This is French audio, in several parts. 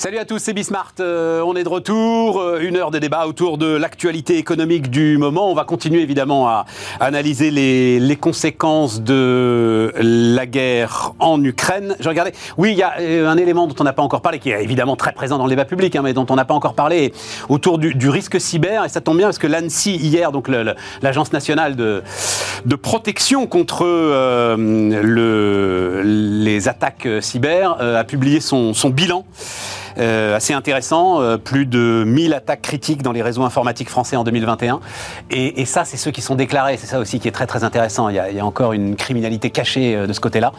Salut à tous, c'est Bismart. Euh, on est de retour. Euh, une heure de débat autour de l'actualité économique du moment. On va continuer évidemment à analyser les, les, conséquences de la guerre en Ukraine. Je regardais. Oui, il y a euh, un élément dont on n'a pas encore parlé, qui est évidemment très présent dans le débat public, hein, mais dont on n'a pas encore parlé, autour du, du, risque cyber. Et ça tombe bien parce que l'ANSI, hier, donc l'Agence nationale de, de, protection contre euh, le, les attaques cyber, a publié son, son bilan. Euh, assez intéressant. Euh, plus de 1000 attaques critiques dans les réseaux informatiques français en 2021. Et, et ça, c'est ceux qui sont déclarés. C'est ça aussi qui est très très intéressant. Il y a, il y a encore une criminalité cachée euh, de ce côté-là.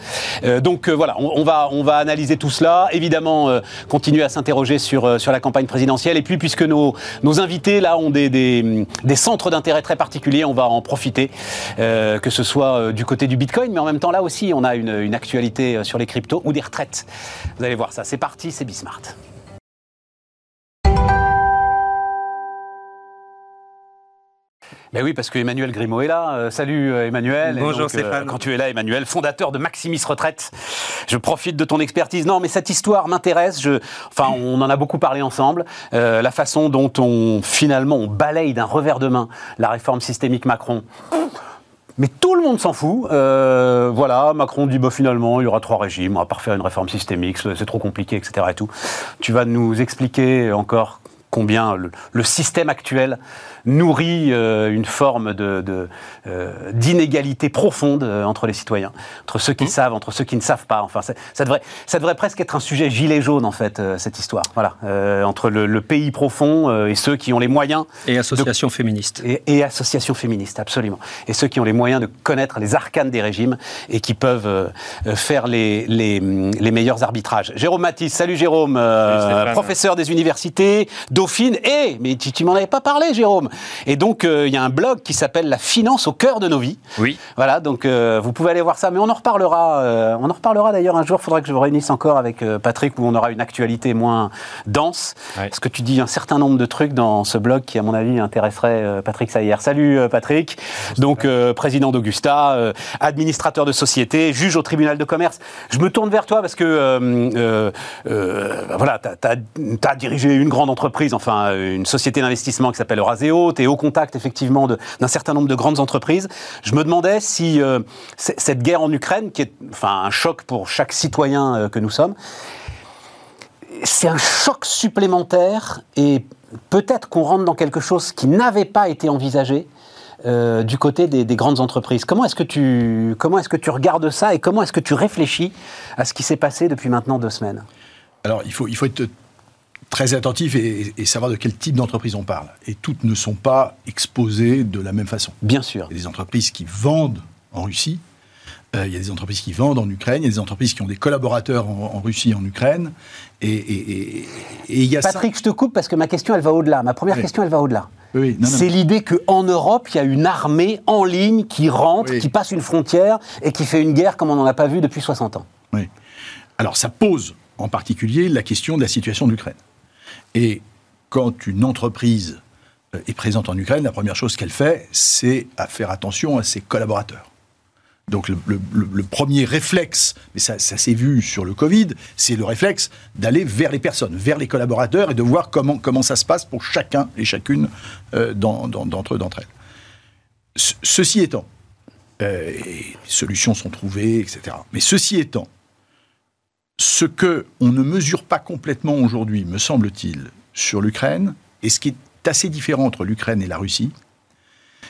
Euh, donc euh, voilà, on, on, va, on va analyser tout cela. Évidemment, continuer à s'interroger sur, sur la campagne présidentielle. Et puis, puisque nos, nos invités là ont des, des, des centres d'intérêt très particuliers, on va en profiter. que ce soit du côté du Bitcoin, mais en même temps là aussi, on a une, une actualité sur les cryptos ou des retraites. Vous allez voir ça. C'est parti, c'est Bismart. Ben oui, parce que Emmanuel Grimaud est là. Euh, salut euh, Emmanuel. Bonjour donc, Stéphane. Euh, quand tu es là, Emmanuel, fondateur de Maximis Retraite, je profite de ton expertise. Non, mais cette histoire m'intéresse. Je... Enfin, on en a beaucoup parlé ensemble. Euh, la façon dont on finalement on balaye d'un revers de main la réforme systémique Macron. Mais tout le monde s'en fout. Euh, voilà, Macron dit bah, finalement, il y aura trois régimes, on va pas refaire une réforme systémique, c'est trop compliqué, etc. Et tout. Tu vas nous expliquer encore combien le, le système actuel nourrit euh, une forme de, de, euh, d'inégalité profonde euh, entre les citoyens, entre ceux qui mmh. savent, entre ceux qui ne savent pas. Enfin, ça devrait, ça devrait presque être un sujet gilet jaune en fait, euh, cette histoire. Voilà, euh, entre le, le, pays profond et ceux qui ont les moyens. Et associations de, féministes. Et, et, associations féministes, absolument. Et ceux qui ont les moyens de connaître les arcanes des régimes et qui peuvent faire les, les, les, meilleurs arbitrages. Jérôme Matisse, salut Jérôme, salut professeur des universités, Dauphine, et mais tu, tu m'en avais pas parlé, Jérôme. Et donc, euh, il y a un blog qui s'appelle La finance au cœur de nos vies. Oui. Voilà, donc euh, vous pouvez aller voir ça. Mais on en reparlera. Euh, on en reparlera d'ailleurs un jour. Il faudra que je vous réunisse encore avec Patrick où on aura une actualité moins dense. Ouais. Parce que tu dis un certain nombre de trucs dans ce blog qui, à mon avis, intéresserait Patrick Sayer. Salut Patrick. Donc, président d'Augusta, administrateur de société, juge au tribunal de commerce. Je me tourne vers toi parce que, voilà, tu as, as, dirigé une grande entreprise, enfin, une société d'investissement qui s'appelle Euraseo et au contact effectivement d'un certain nombre de grandes entreprises. Je me demandais si euh, cette guerre en Ukraine, qui est enfin un choc pour chaque citoyen euh, que nous sommes, c'est un choc supplémentaire et peut-être qu'on rentre dans quelque chose qui n'avait pas été envisagé. Euh, du côté des, des, grandes entreprises. Comment est-ce que tu est-ce que tu regardes ça et comment est-ce que tu réfléchis à ce qui s'est passé depuis maintenant deux semaines? Alors il faut il faut être très attentif et, et, savoir de quel type d'entreprise on parle. Et toutes ne sont pas exposées de la même façon. Bien sûr. Il y a des entreprises qui vendent en Russie, euh, il y a des entreprises qui vendent en Ukraine, il y a des entreprises qui ont des collaborateurs en, en Russie et en Ukraine. Et, et, et, il y a Patrick, ça... je te coupe parce que ma question, elle va au-delà. Ma première oui. question, elle va au-delà. Oui, c'est l'idée qu'en Europe, il y a une armée en ligne qui rentre, oui. qui passe une frontière et qui fait une guerre comme on n'en a pas vu depuis 60 ans. Oui. Alors ça pose en particulier la question de la situation de l'Ukraine. Et quand une entreprise euh, est présente en Ukraine, la première chose qu'elle fait, c'est à faire attention à ses collaborateurs. Donc le, premier réflexe, mais ça, s'est vu sur le Covid, c'est le réflexe d'aller vers les personnes, vers les collaborateurs et de voir comment, comment ça se passe pour chacun et chacune euh, d'entre d'entre elles. Ce, ceci étant, euh, solutions sont trouvées, etc. Mais ceci étant, ce que on ne mesure pas complètement aujourd'hui, me semble-t-il, sur l'Ukraine, et ce qui est assez différent entre l'Ukraine et la Russie,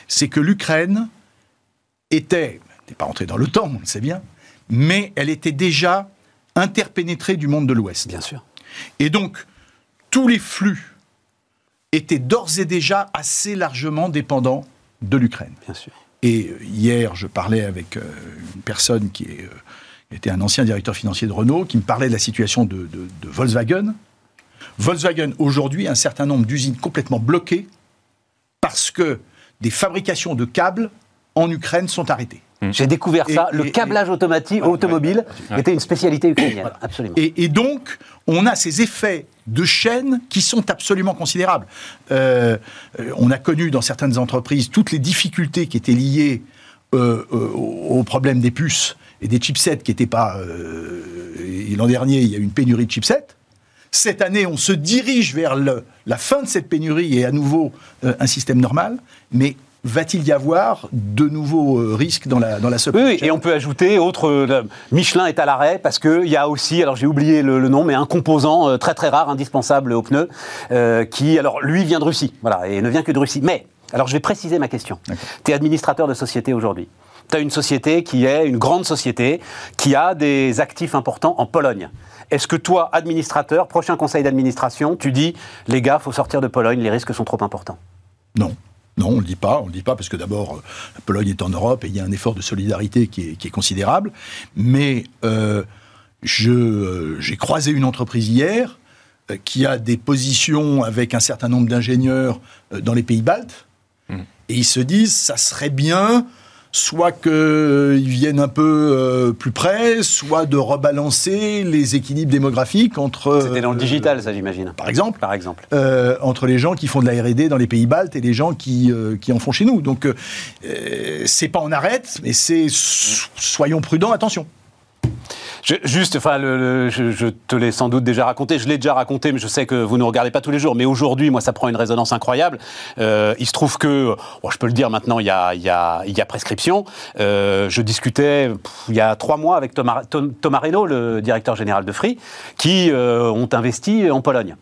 c'est que l'Ukraine était, n'est pas entrée dans l'OTAN, on le sait bien, mais elle était déjà interpénétrée du monde de l'Ouest. Bien sûr. Et donc, tous les flux étaient d'ores et déjà assez largement dépendants de l'Ukraine. Bien sûr. Et hier, je parlais avec euh, une personne qui est, euh, était un ancien directeur financier de Renault, qui me parlait de la situation de, de, de Volkswagen. Volkswagen, aujourd'hui, un certain nombre d'usines complètement bloquées parce que des fabrications de câbles en Ukraine sont arrêtées. J'ai découvert ça. Et, le câblage et, automatique, automobile ouais, était une spécialité ukrainienne. Voilà. Absolument. Et, et, donc, on a ces effets de chaîne qui sont absolument considérables. Euh, on a connu dans certaines entreprises toutes les difficultés qui étaient liées euh, euh, au problème des puces et des chipsets qui n'étaient pas. Euh, l'an dernier, il y a eu une pénurie de chipsets. Cette année, on se dirige vers le, la fin de cette pénurie et à nouveau euh, un système normal, mais va-t-il y avoir de nouveaux euh, risques dans la, dans la supply Oui, et on peut ajouter, autre, euh, Michelin est à l'arrêt parce qu'il y a aussi, alors j'ai oublié le, le nom, mais un composant euh, très très rare, indispensable aux pneus, qui, alors lui vient de Russie, voilà, et ne vient que de Russie. Mais, alors je vais préciser ma question. Tu es administrateur de société aujourd'hui. Tu as une société qui est une grande société, qui a des actifs importants en Pologne. Est-ce que toi, administrateur, prochain conseil d'administration, tu dis, les gars, faut sortir de Pologne, les risques sont trop importants? Non. Non, on ne le dit pas. On le dit pas parce que d'abord, euh, la Pologne est en Europe et il y a un effort de solidarité qui est, qui est considérable. Mais euh, je, euh, j'ai croisé une entreprise hier euh, qui a des positions avec un certain nombre d'ingénieurs euh, dans les pays baltes. Et ils se disent, ça serait bien soit qu'ils viennent un peu euh, plus près, soit de rebalancer les équilibres démographiques entre... C'était dans le euh, digital, ça j'imagine. Par exemple Par exemple. euh, entre les gens qui font de la R&D dans les pays baltes et les gens qui, euh, qui en font chez nous. Donc, euh, euh, c'est pas on arrête, mais c'est so- soyons prudents, attention. Juste, enfin, je, te l'ai sans doute déjà raconté, je l'ai déjà raconté, mais je sais que vous ne regardez pas tous les jours. Mais aujourd'hui, moi, ça prend une résonance incroyable. Euh, il se trouve que, je peux le dire maintenant, il y a, prescription. Euh, je discutais il y a trois mois avec Thomas, Thomas le directeur général de Free, qui euh, ont investi en Pologne.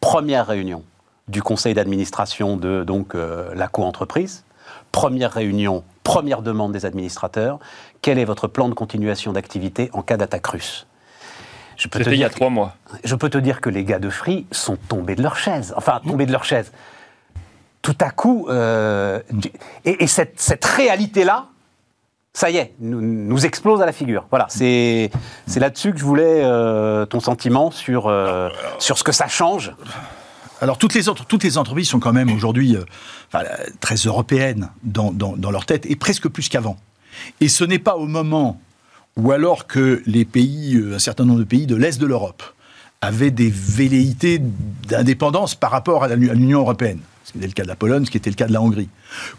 Première réunion du conseil d'administration de donc la co-entreprise. Première réunion, première demande des administrateurs. Quel est votre plan de continuation d'activité en cas d'attaque russe? Je peux, te C'était il y a trois mois. je peux te dire que les gars de Free sont tombés de leur chaise. Enfin, tombés de leur chaise. Tout à coup, euh, et, et cette, cette réalité-là, ça y est, nous, nous explose à la figure. Voilà, c'est c'est là-dessus que je voulais euh, ton sentiment sur, euh, sur ce que ça change. Alors, toutes les, entreprises sont quand même aujourd'hui euh, très européennes dans, dans- leur tête, et presque plus qu'avant. Et ce n'est pas au moment où alors que les pays, euh, un certain nombre de pays de l'Est de l'Europe, avaient des velléités d'indépendance par rapport à l'Union européenne, ce qui était le cas de la Pologne, ce qui était le cas de la Hongrie,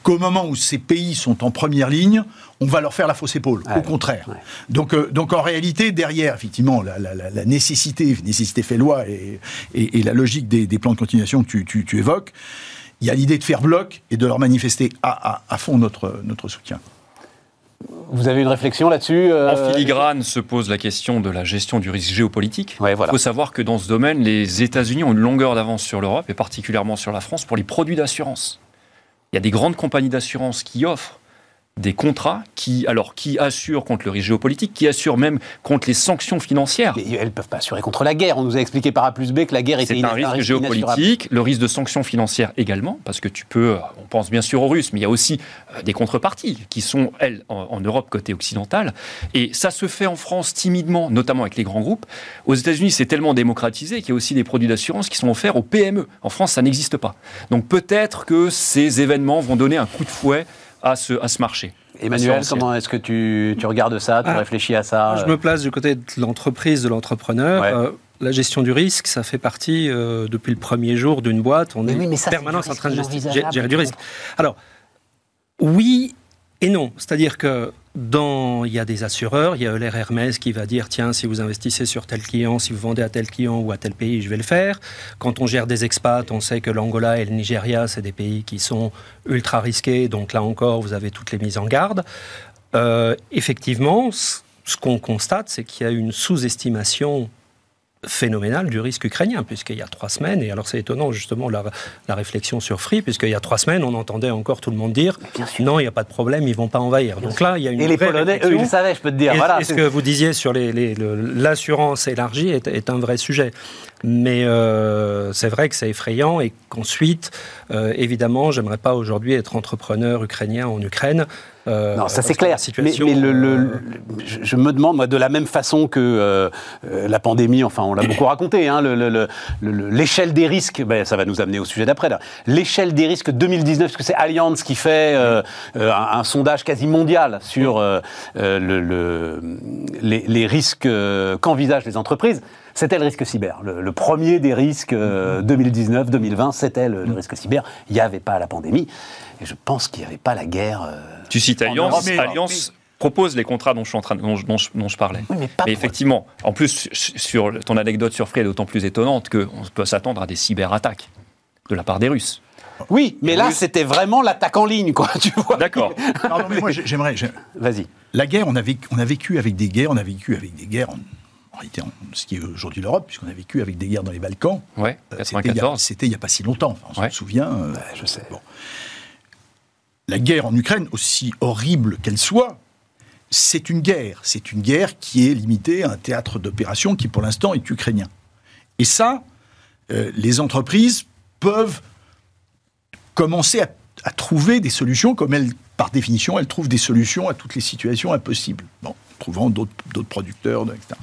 qu'au moment où ces pays sont en première ligne, on va leur faire la fausse épaule, Ouais. au contraire. Ouais. Donc, euh, donc en réalité, derrière, effectivement, la, la- la- la nécessité, nécessité fait loi et, et- et la logique des, des plans de continuation que tu, tu- tu évoques, il y a l'idée de faire bloc et de leur manifester à, à- à fond notre, notre soutien. Vous avez une réflexion là-dessus euh, En filigrane se pose la question de la gestion du risque géopolitique. Ouais, voilà. Il faut savoir que dans ce domaine, les États-Unis ont une longueur d'avance sur l'Europe et particulièrement sur la France pour les produits d'assurance. Il y a des grandes compagnies d'assurance qui offrent des contrats qui, alors, qui assurent contre le risque géopolitique, qui assurent même contre les sanctions financières. Mais elles ne peuvent pas assurer contre la guerre. On nous a expliqué par A plus B que la guerre était C'est ina- un risque géopolitique, le risque de sanctions financières également, parce que tu peux, on pense bien sûr aux Russes, mais il y a aussi euh, des contreparties qui sont, elles, en, en Europe côté occidental. Et ça se fait en France timidement, notamment avec les grands groupes. Aux États-Unis, c'est tellement démocratisé qu'il y a aussi des produits d'assurance qui sont offerts aux PME. En France, ça n'existe pas. Donc peut-être que ces événements vont donner un coup de fouet à ce, à ce marché. Emmanuel, comment est-ce que tu, tu regardes ça Tu Ah. réfléchis à ça Je me place du côté de l'entreprise, de l'entrepreneur. Ouais. Euh, la gestion du risque, ça fait partie, euh, depuis le premier jour d'une boîte, on Mais est oui, mais ça, en c'est permanence en train de gérer du risque. Alors, oui et non. C'est-à-dire que dans, il y a des assureurs, il y a Euler Hermès qui va dire tiens, si vous investissez sur tel client, si vous vendez à tel client ou à tel pays, je vais le faire. Quand on gère des expats, on sait que l'Angola et le Nigeria, c'est des pays qui sont ultra risqués. Donc là encore, vous avez toutes les mises en garde. Euh, effectivement, ce qu'on constate, c'est qu'il y a une sous-estimation phénoménale du risque ukrainien, puisqu'il y a trois semaines, et alors c'est étonnant justement la, la réflexion sur Free, puisqu'il y a trois semaines, on entendait encore tout le monde dire non, il n'y a pas de problème, ils vont pas envahir. Donc là, il y a une Et les Polonais, eux, ils le savaient, je peux te dire. Et, voilà, et ce que vous disiez sur les- les- le- l'assurance élargie est, est un vrai sujet? Mais euh, c'est vrai que c'est effrayant et qu'ensuite, euh, évidemment, j'aimerais pas aujourd'hui être entrepreneur ukrainien en Ukraine. Euh, Non, ça c'est clair. situation, mais mais le, le- euh, le- je, me demande, moi, de la même façon que euh, la pandémie, enfin, on l'a beaucoup raconté, hein, le- le- le- le- l'échelle des risques, ben, ça va nous amener au sujet d'après. L'échelle des risques 2019, parce que c'est Allianz qui fait euh, un, un sondage quasi mondial sur le- le- les, les risques qu'envisagent les entreprises. C'était le risque cyber. Le, le premier des risques euh, 2019-2020, c'était le, le risque cyber. Il n'y avait pas la pandémie. Et je pense qu'il n'y avait pas la guerre. euh, Tu cites Alliance. Europe, mais- Alliance propose les contrats dont je, suis en train, dont, dont je- dont je parlais. Oui, mais pas Mais pour- effectivement, en plus, sur ton anecdote sur Free est d'autant plus étonnante qu'on peut s'attendre à des cyberattaques de la part des Russes. Oui, mais Les là, Russes- c'était vraiment l'attaque en ligne, quoi, tu vois. D'accord. Non, mais moi, j'ai- j'aimerais. j'ai- Vas-y. La guerre, on a, vécu, on a vécu avec des guerres, on a vécu avec des guerres, en, en réalité, en- ce qui est aujourd'hui l'Europe, puisqu'on a vécu avec des guerres dans les Balkans. Ouais, Euh, c'était il y a- 94. C'était il n'y a pas si longtemps, Enfin, on Ouais. se souvient. euh, je sais. bon. La guerre en Ukraine, aussi horrible qu'elle soit, c'est une guerre. C'est une guerre qui est limitée à un théâtre d'opération qui, pour l'instant, est ukrainien. Et ça, euh, les entreprises peuvent commencer à, à trouver des solutions, comme elles, par définition, elles trouvent des solutions à toutes les situations impossibles. Bon, trouvant d'autres d'autres producteurs, etc.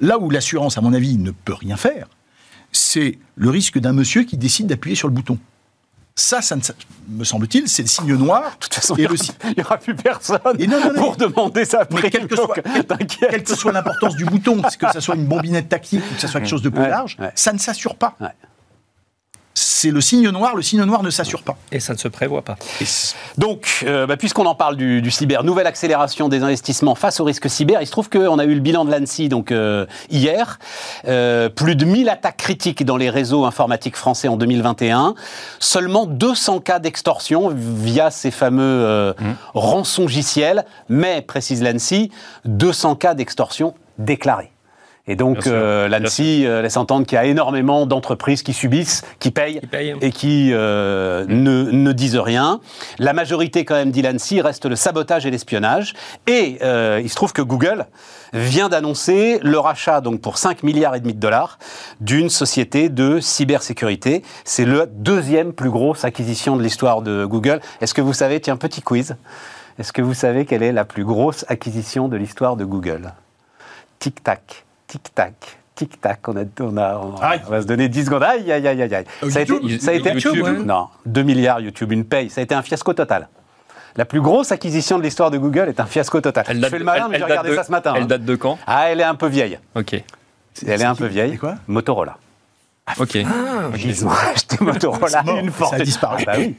Là où l'assurance, à mon avis, ne peut rien faire, c'est le risque d'un monsieur qui décide d'appuyer sur le bouton. Ça, ça ne- me semble-t-il, c'est le signe noir. De toute façon, il n'y aura, plus personne Et non, non, non, pour demander sa mais prime. quel que soit, donc, quelle que soit l'importance du bouton, que ça soit une bombinette tactique ou que ça soit quelque chose de plus Ouais, large, ouais. ça ne s'assure pas. Ouais. C'est le signe noir, le signe noir ne s'assure pas. Et ça ne se prévoit pas. Donc, euh, bah, puisqu'on en parle du, du cyber, nouvelle accélération des investissements face au risque cyber. Il se trouve qu'on a eu le bilan de l'ANSI donc euh, hier. Euh, plus de 1000 attaques critiques dans les réseaux informatiques français en 2021. Seulement 200 cas d'extorsion via ces fameux euh, rançongiciels. Mais, précise l'ANSI, 200 cas d'extorsion déclarés. Et donc, euh, l'ANSI euh, laisse entendre qu'il y a énormément d'entreprises qui subissent, qui payent, Qui payent. et qui euh, ne, ne disent rien. La majorité, quand même, dit l'ANSI, reste le sabotage et l'espionnage. Et il se trouve que Google vient d'annoncer le rachat, donc pour 5 milliards et demi de dollars, d'une société de cybersécurité. C'est la deuxième plus grosse acquisition de l'histoire de Google. Est-ce que vous savez, tiens, petit quiz, est-ce que vous savez quelle est la plus grosse acquisition de l'histoire de Google? Tic-tac, tic-tac. Tic-tac, on, a, on, a, on, on va se donner 10 secondes. Aïe, aïe, aïe, aïe, aïe. Euh, Ça a été, YouTube ça a été- YouTube, ouais. Non, 2 milliards YouTube, une paye. Ça a été un fiasco total. La plus grosse acquisition de l'histoire de Google est un fiasco total. Elle Je date fais de- le malin, elle- mais j'ai regardé de- ça ce matin. Elle hein. date de quand? Ah, elle est un peu vieille. Ok. Elle est un peu vieille. c'est quoi? Motorola. Ok. Ils ont acheté Motorola C'est mort, une ça a fortune. disparu. Ah bah oui.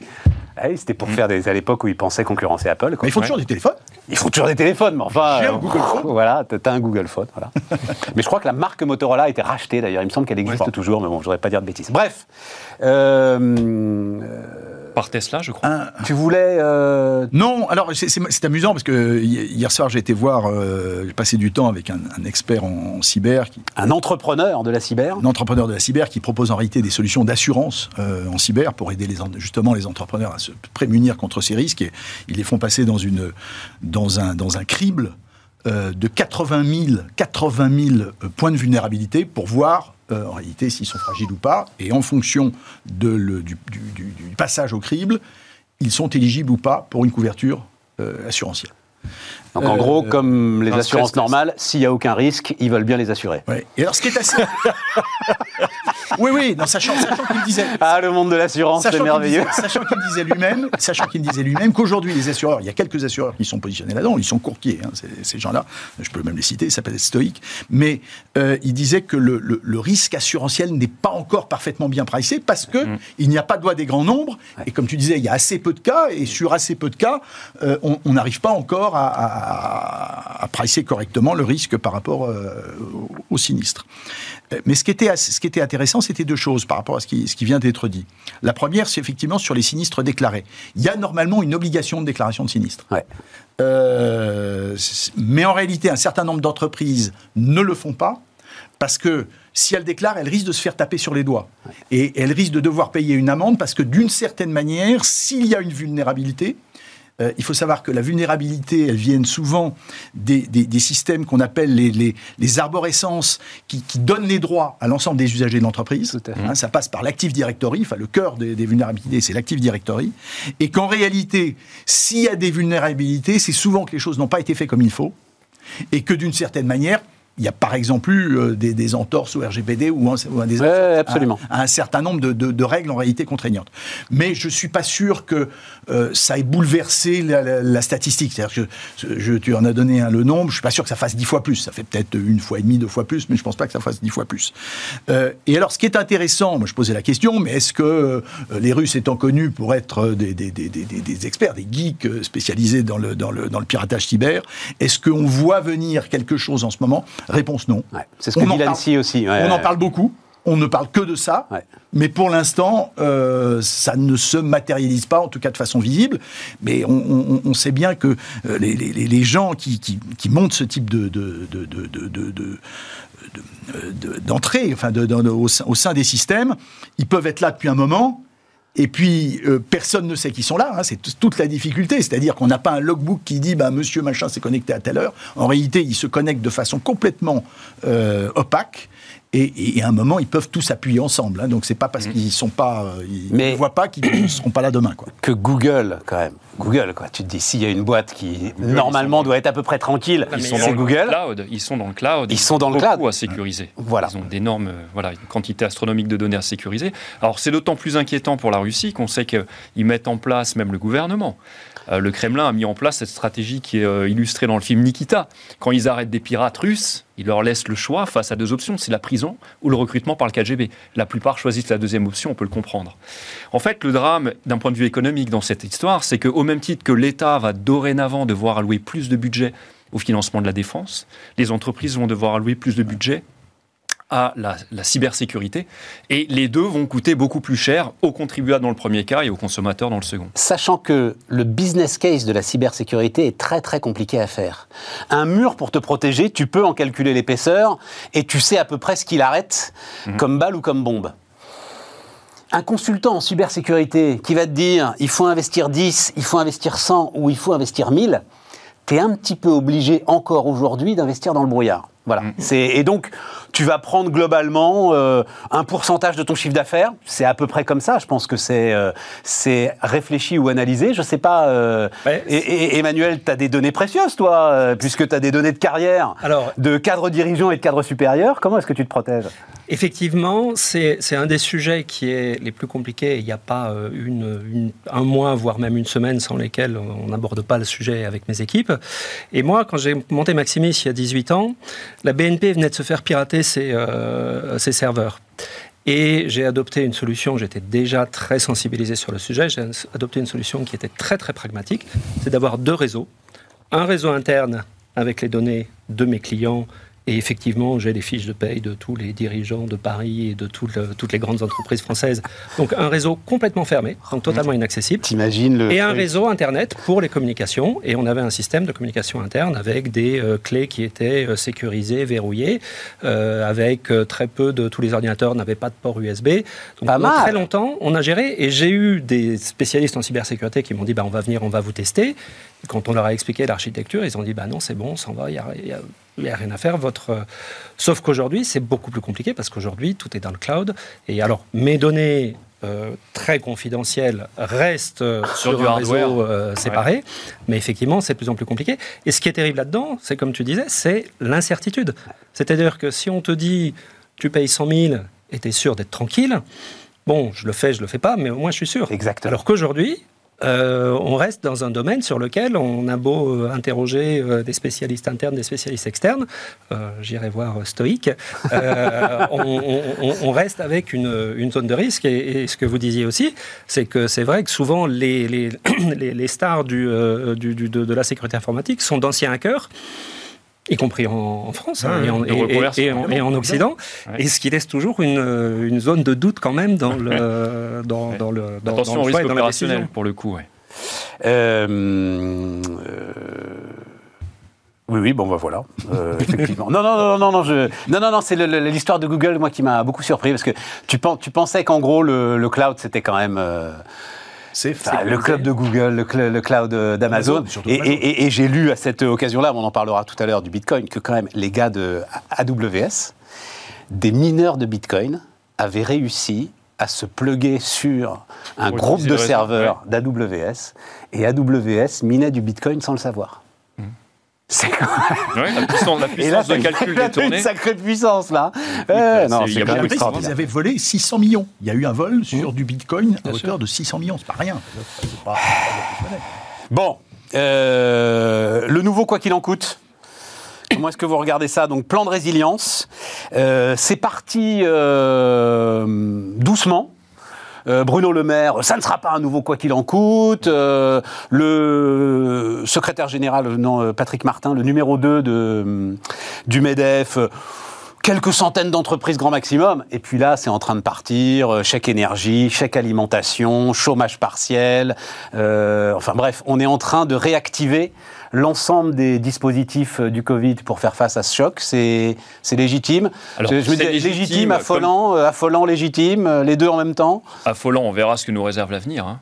Ah oui, c'était pour faire des, à l'époque où ils pensaient concurrencer Apple. quoi. Mais ils font Ouais. toujours des téléphones. Ils font toujours des téléphones, mais enfin. J'ai un euh, Google Phone. Voilà, t'as un Google Phone, voilà. mais je crois que la marque Motorola a été rachetée d'ailleurs. Il me semble qu'elle existe Ouais. toujours, mais bon, je voudrais pas dire de bêtises. Bref, euh, Par Tesla, je crois. Un- tu voulais. euh, Non, alors c'est- amusant parce que hi- hier soir j'ai été voir, euh, j'ai passé du temps avec un, un expert en, en cyber, qui, un entrepreneur de la cyber. un entrepreneur de la cyber qui propose en réalité des solutions d'assurance euh, en cyber pour aider les, justement les entrepreneurs à se prémunir contre ces risques. Et ils les font passer dans, une, dans, un, dans un crible euh, de 80 000, 80 000 euh, points de vulnérabilité pour voir en réalité s'ils sont fragiles ou pas. Et en fonction du passage au crible, ils sont éligibles ou pas pour une couverture euh, assurantielle. Donc en Euh, gros, comme les assurances stress normales, s'il n'y a aucun risque, ils veulent bien les assurer. Ouais. Et alors ce qui est assez... oui, oui, non, sachant, sachant qu'il disait... Ah, le monde de l'assurance, c'est merveilleux. disait- Sachant qu'il disait lui-même, sachant qu'il disait lui-même qu'aujourd'hui les assureurs, il y a quelques assureurs qui sont positionnés là-dedans, ils sont courtiers, hein, ces, ces gens-là. Je peux même les citer, ils s'appellent Stoic. Mais euh, il disait que le, le- le risque assurantiel n'est pas encore parfaitement bien pricé parce que il n'y a pas de loi des grands nombres. Et comme tu disais, il y a assez peu de cas et sur assez peu de cas, euh, on on n'arrive pas encore à, à, à pricer correctement le risque par rapport euh, au, sinistre. Euh, Mais ce qui était, ce qui était intéressant, c'était deux choses par rapport à ce qui, ce qui vient d'être dit. La première, c'est effectivement sur les sinistres déclarés. Il y a normalement une obligation de déclaration de sinistre. Ouais. Euh, mais en réalité, un certain nombre d'entreprises ne le font pas parce que si elles déclarent, elles risquent de se faire taper sur les doigts. Et elles risquent de devoir payer une amende parce que d'une certaine manière, s'il y a une vulnérabilité, euh, il faut savoir que la vulnérabilité, elle vient souvent des, des- des systèmes qu'on appelle les, les, les arborescences qui, qui donnent les droits à l'ensemble des usagers de l'entreprise. Hein, ça passe par l'Active Directory, enfin le cœur des, des vulnérabilités, c'est l'Active Directory. Et qu'en réalité, s'il y a des vulnérabilités, c'est souvent que les choses n'ont pas été faites comme il faut et que d'une certaine manière, il y a par exemple eu euh, des, des entorses au RGPD ou, un, ou un des Ouais, absolument. à un certain nombre de, de- de règles en réalité contraignantes. Mais je suis pas sûr que euh, ça ait bouleversé la, la- la statistique. C'est-à-dire que je, tu en as donné un, le nombre, je suis pas sûr que ça fasse dix fois plus. Ça fait peut-être une fois et demie, deux fois plus, mais je pense pas que ça fasse dix fois plus. Euh, et alors, ce qui est intéressant, moi je posais la question, mais est-ce que euh, les Russes étant connus pour être des, experts, des geeks spécialisés dans le, dans le, dans le piratage cyber, est-ce qu'on voit venir quelque chose en ce moment? Réponse non. C'est ce on dit aussi. On en parle beaucoup. On ne parle que de ça, mais pour l'instant, ça ne se matérialise pas, en tout cas de façon visible. Mais on, sait bien que les, gens qui, montent ce type d'entrée, au, au, sein des systèmes. Ils peuvent être là depuis un moment, et puis, euh, personne ne sait qu'ils sont là. hein, c'est toute la difficulté. C'est-à-dire qu'on n'a pas un logbook qui dit bah, Monsieur machin s'est connecté à telle heure. En réalité, ils se connectent de façon complètement euh, opaque. Et, et à un moment, ils peuvent tous s'appuyer ensemble. hein. donc, c'est pas parce qu'ils sont pas, euh, ils Mais- ne voient pas qu'ils ne seront pas là demain. Quoi. que Google, quand même. Google, quoi. Tu te dis, s'il y a une boîte qui, Google, normalement, ils doit être à peu près tranquille, Ils sont c'est dans le Google. cloud. Ils sont dans le cloud. Ils sont dans le beaucoup cloud. à sécuriser. Voilà. Ils ont d'énormes, euh, voilà, une quantité astronomique de données à sécuriser. Alors c'est d'autant plus inquiétant pour la Russie qu'on sait qu'ils mettent en place même le gouvernement. Euh, le Kremlin a mis en place cette stratégie qui est euh, illustrée dans le film Nikita. Quand ils arrêtent des pirates russes, ils leur laissent le choix face à deux options, c'est la prison ou le recrutement par le KGB. La plupart choisissent la deuxième option, on peut le comprendre. En fait, le drame d'un point de vue économique dans cette histoire, c'est qu'au même titre que l'État va dorénavant devoir allouer plus de budget au financement de la défense, les entreprises vont devoir allouer plus de budget à la, la cybersécurité. Et les deux vont coûter beaucoup plus cher aux contribuables dans le premier cas et aux consommateurs dans le second. Sachant que le business case de la cybersécurité est très très compliqué à faire. Un mur pour te protéger, tu peux en calculer l'épaisseur et tu sais à peu près ce qu'il arrête comme balle ou comme bombe. Un consultant en cybersécurité qui va te dire il faut investir 10, il faut investir 100 ou il faut investir 1000, tu es un petit peu obligé encore aujourd'hui d'investir dans le brouillard. Voilà. C'est- Et donc, tu vas prendre globalement euh, un pourcentage de ton chiffre d'affaires. C'est à peu près comme ça. Je pense que c'est euh, c'est réfléchi ou analysé. Je sais pas. euh, Ouais. et, et- Emmanuel, tu as des données précieuses, toi, puisque tu as des données de carrière, Alors- de cadre dirigeant et de cadre supérieur. Comment est-ce que tu te protèges? Effectivement, c'est un des sujets qui est les plus compliqués. Il n'y a pas une, une- un mois, voire même une semaine sans lesquels on n'aborde pas le sujet avec mes équipes. Et moi, quand j'ai monté Maximis il y a 18 ans, la BNP venait de se faire pirater euh, ses serveurs. Et j'ai adopté une solution, j'étais déjà très sensibilisé sur le sujet, j'ai adopté une solution qui était très très pragmatique, c'est d'avoir deux réseaux. Un réseau interne avec les données de mes clients et effectivement, j'ai les fiches de paye de tous les dirigeants de Paris et de tout le- toutes les grandes entreprises françaises. Donc un réseau complètement fermé, donc totalement inaccessible. T'imagines le. Et un réseau Internet pour les communications. Et on avait un système de communication interne avec des euh, clés qui étaient euh, sécurisées, verrouillées, euh, avec très peu de... Tous les ordinateurs n'avaient pas de port USB. Donc Pas mal. très longtemps, on a géré. Et j'ai eu des spécialistes en cybersécurité qui m'ont dit, bah, on va venir, on va vous tester. Et quand on leur a expliqué l'architecture, ils ont dit, bah non, c'est bon, on s'en va, il a, y a- il y a rien à faire. Votre... euh, Sauf qu'aujourd'hui, c'est beaucoup plus compliqué parce qu'aujourd'hui, tout est dans le cloud. Et alors, mes données euh, très confidentielles restent euh, sur, du un hardware. réseau euh, séparé. Mais effectivement, c'est de plus en plus compliqué. Et ce qui est terrible là-dedans, c'est comme tu disais, c'est l'incertitude. C'est-à-dire que si on te dit, tu payes 100 000 et tu es sûr d'être tranquille, bon, je le fais, je le fais pas, mais au moins je suis sûr. Exactement. Alors qu'aujourd'hui, euh, on reste dans un domaine sur lequel on a beau euh, interroger euh, des spécialistes internes, des spécialistes externes, euh, j'irai voir euh, Stoïque, euh, on, on- on- reste avec une, une zone de risque. Et, et ce que vous disiez aussi, c'est que c'est vrai que souvent les, les, les- stars du, du- du- de, de la sécurité informatique sont d'anciens hackers. Y compris en, en France hein, et, en, de et- et- reconversion, et en- et en évidemment. Occident, Ouais. et ce qui laisse toujours une, une zone de doute quand même dans le, dans, Ouais. dans le, dans, Attention dans au le risque opérationnel pour le coup. ouais. Euh, euh, Oui, oui, bon, bah voilà, euh, effectivement. Non, non, non, non, non, je, non, non, non, c'est l'histoire de Google, moi, qui m'a beaucoup surpris, parce que tu, pen- tu pensais qu'en gros, le, le cloud, c'était quand même... C'est Enfin, le club de Google, le, cl- le cloud euh, d'Amazon. Et, j'ai lu à cette occasion-là, on en parlera tout à l'heure du Bitcoin, que quand même les gars de AWS, des mineurs de Bitcoin, avaient réussi à se pluguer sur un groupe de serveurs d'AWS, et AWS minait du Bitcoin sans le savoir. C'est Ouais, la puissance, la puissance là, de calcul une sacrée puissance là. c'est- non, c'est a quand même Ils avaient volé 600 millions. Il y a eu un vol sur Mmh. du Bitcoin à Bien hauteur sûr. de 600 millions. C'est pas rien. Pas- pas Bon, euh, le nouveau quoi qu'il en coûte. Comment est-ce que vous regardez ça? Donc plan de résilience, Euh, c'est parti euh, doucement. Euh, Bruno Le Maire, ça ne sera pas un nouveau quoi qu'il en coûte. Euh, le secrétaire général, non, euh, Patrick Martin, le numéro 2 de, du MEDEF, quelques centaines d'entreprises grand maximum. Et puis là, c'est en train de partir. Chèque énergie, chèque alimentation, chômage partiel. Enfin bref, on est en train de réactiver l'ensemble des dispositifs euh, du Covid pour faire face à ce choc. C'est légitime. Alors, je je me c'est dis légitime, légitime, affolant, euh, affolant, légitime, euh, les deux en même temps. affolant, on verra ce que nous réserve l'avenir. hein.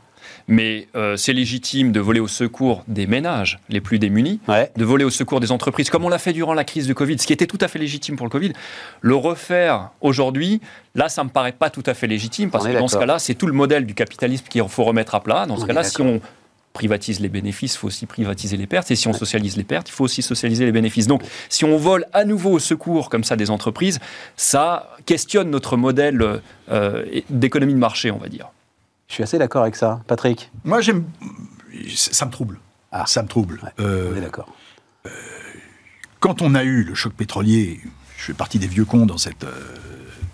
Mais euh, c'est légitime de voler au secours des ménages les plus démunis, Ouais. de voler au secours des entreprises, comme on l'a fait durant la crise de Covid, ce qui était tout à fait légitime pour le Covid. Le refaire aujourd'hui, là, ça me paraît pas tout à fait légitime, parce que dans ce cas-là, c'est tout le modèle du capitalisme qu'il faut remettre à plat. Dans ce cas-là, si on privatise les bénéfices, il faut aussi privatiser les pertes. Et si on socialise les pertes, il faut aussi socialiser les bénéfices. Donc, si on vole à nouveau au secours comme ça des entreprises, ça questionne notre modèle euh, d'économie de marché, on va dire. Je suis assez d'accord avec ça, Patrick. Moi, j'aime. Ça me trouble. Ah. Ça me trouble. Ouais, Euh, On est d'accord. quand on a eu le choc pétrolier, je fais partie des vieux cons dans, cette, euh,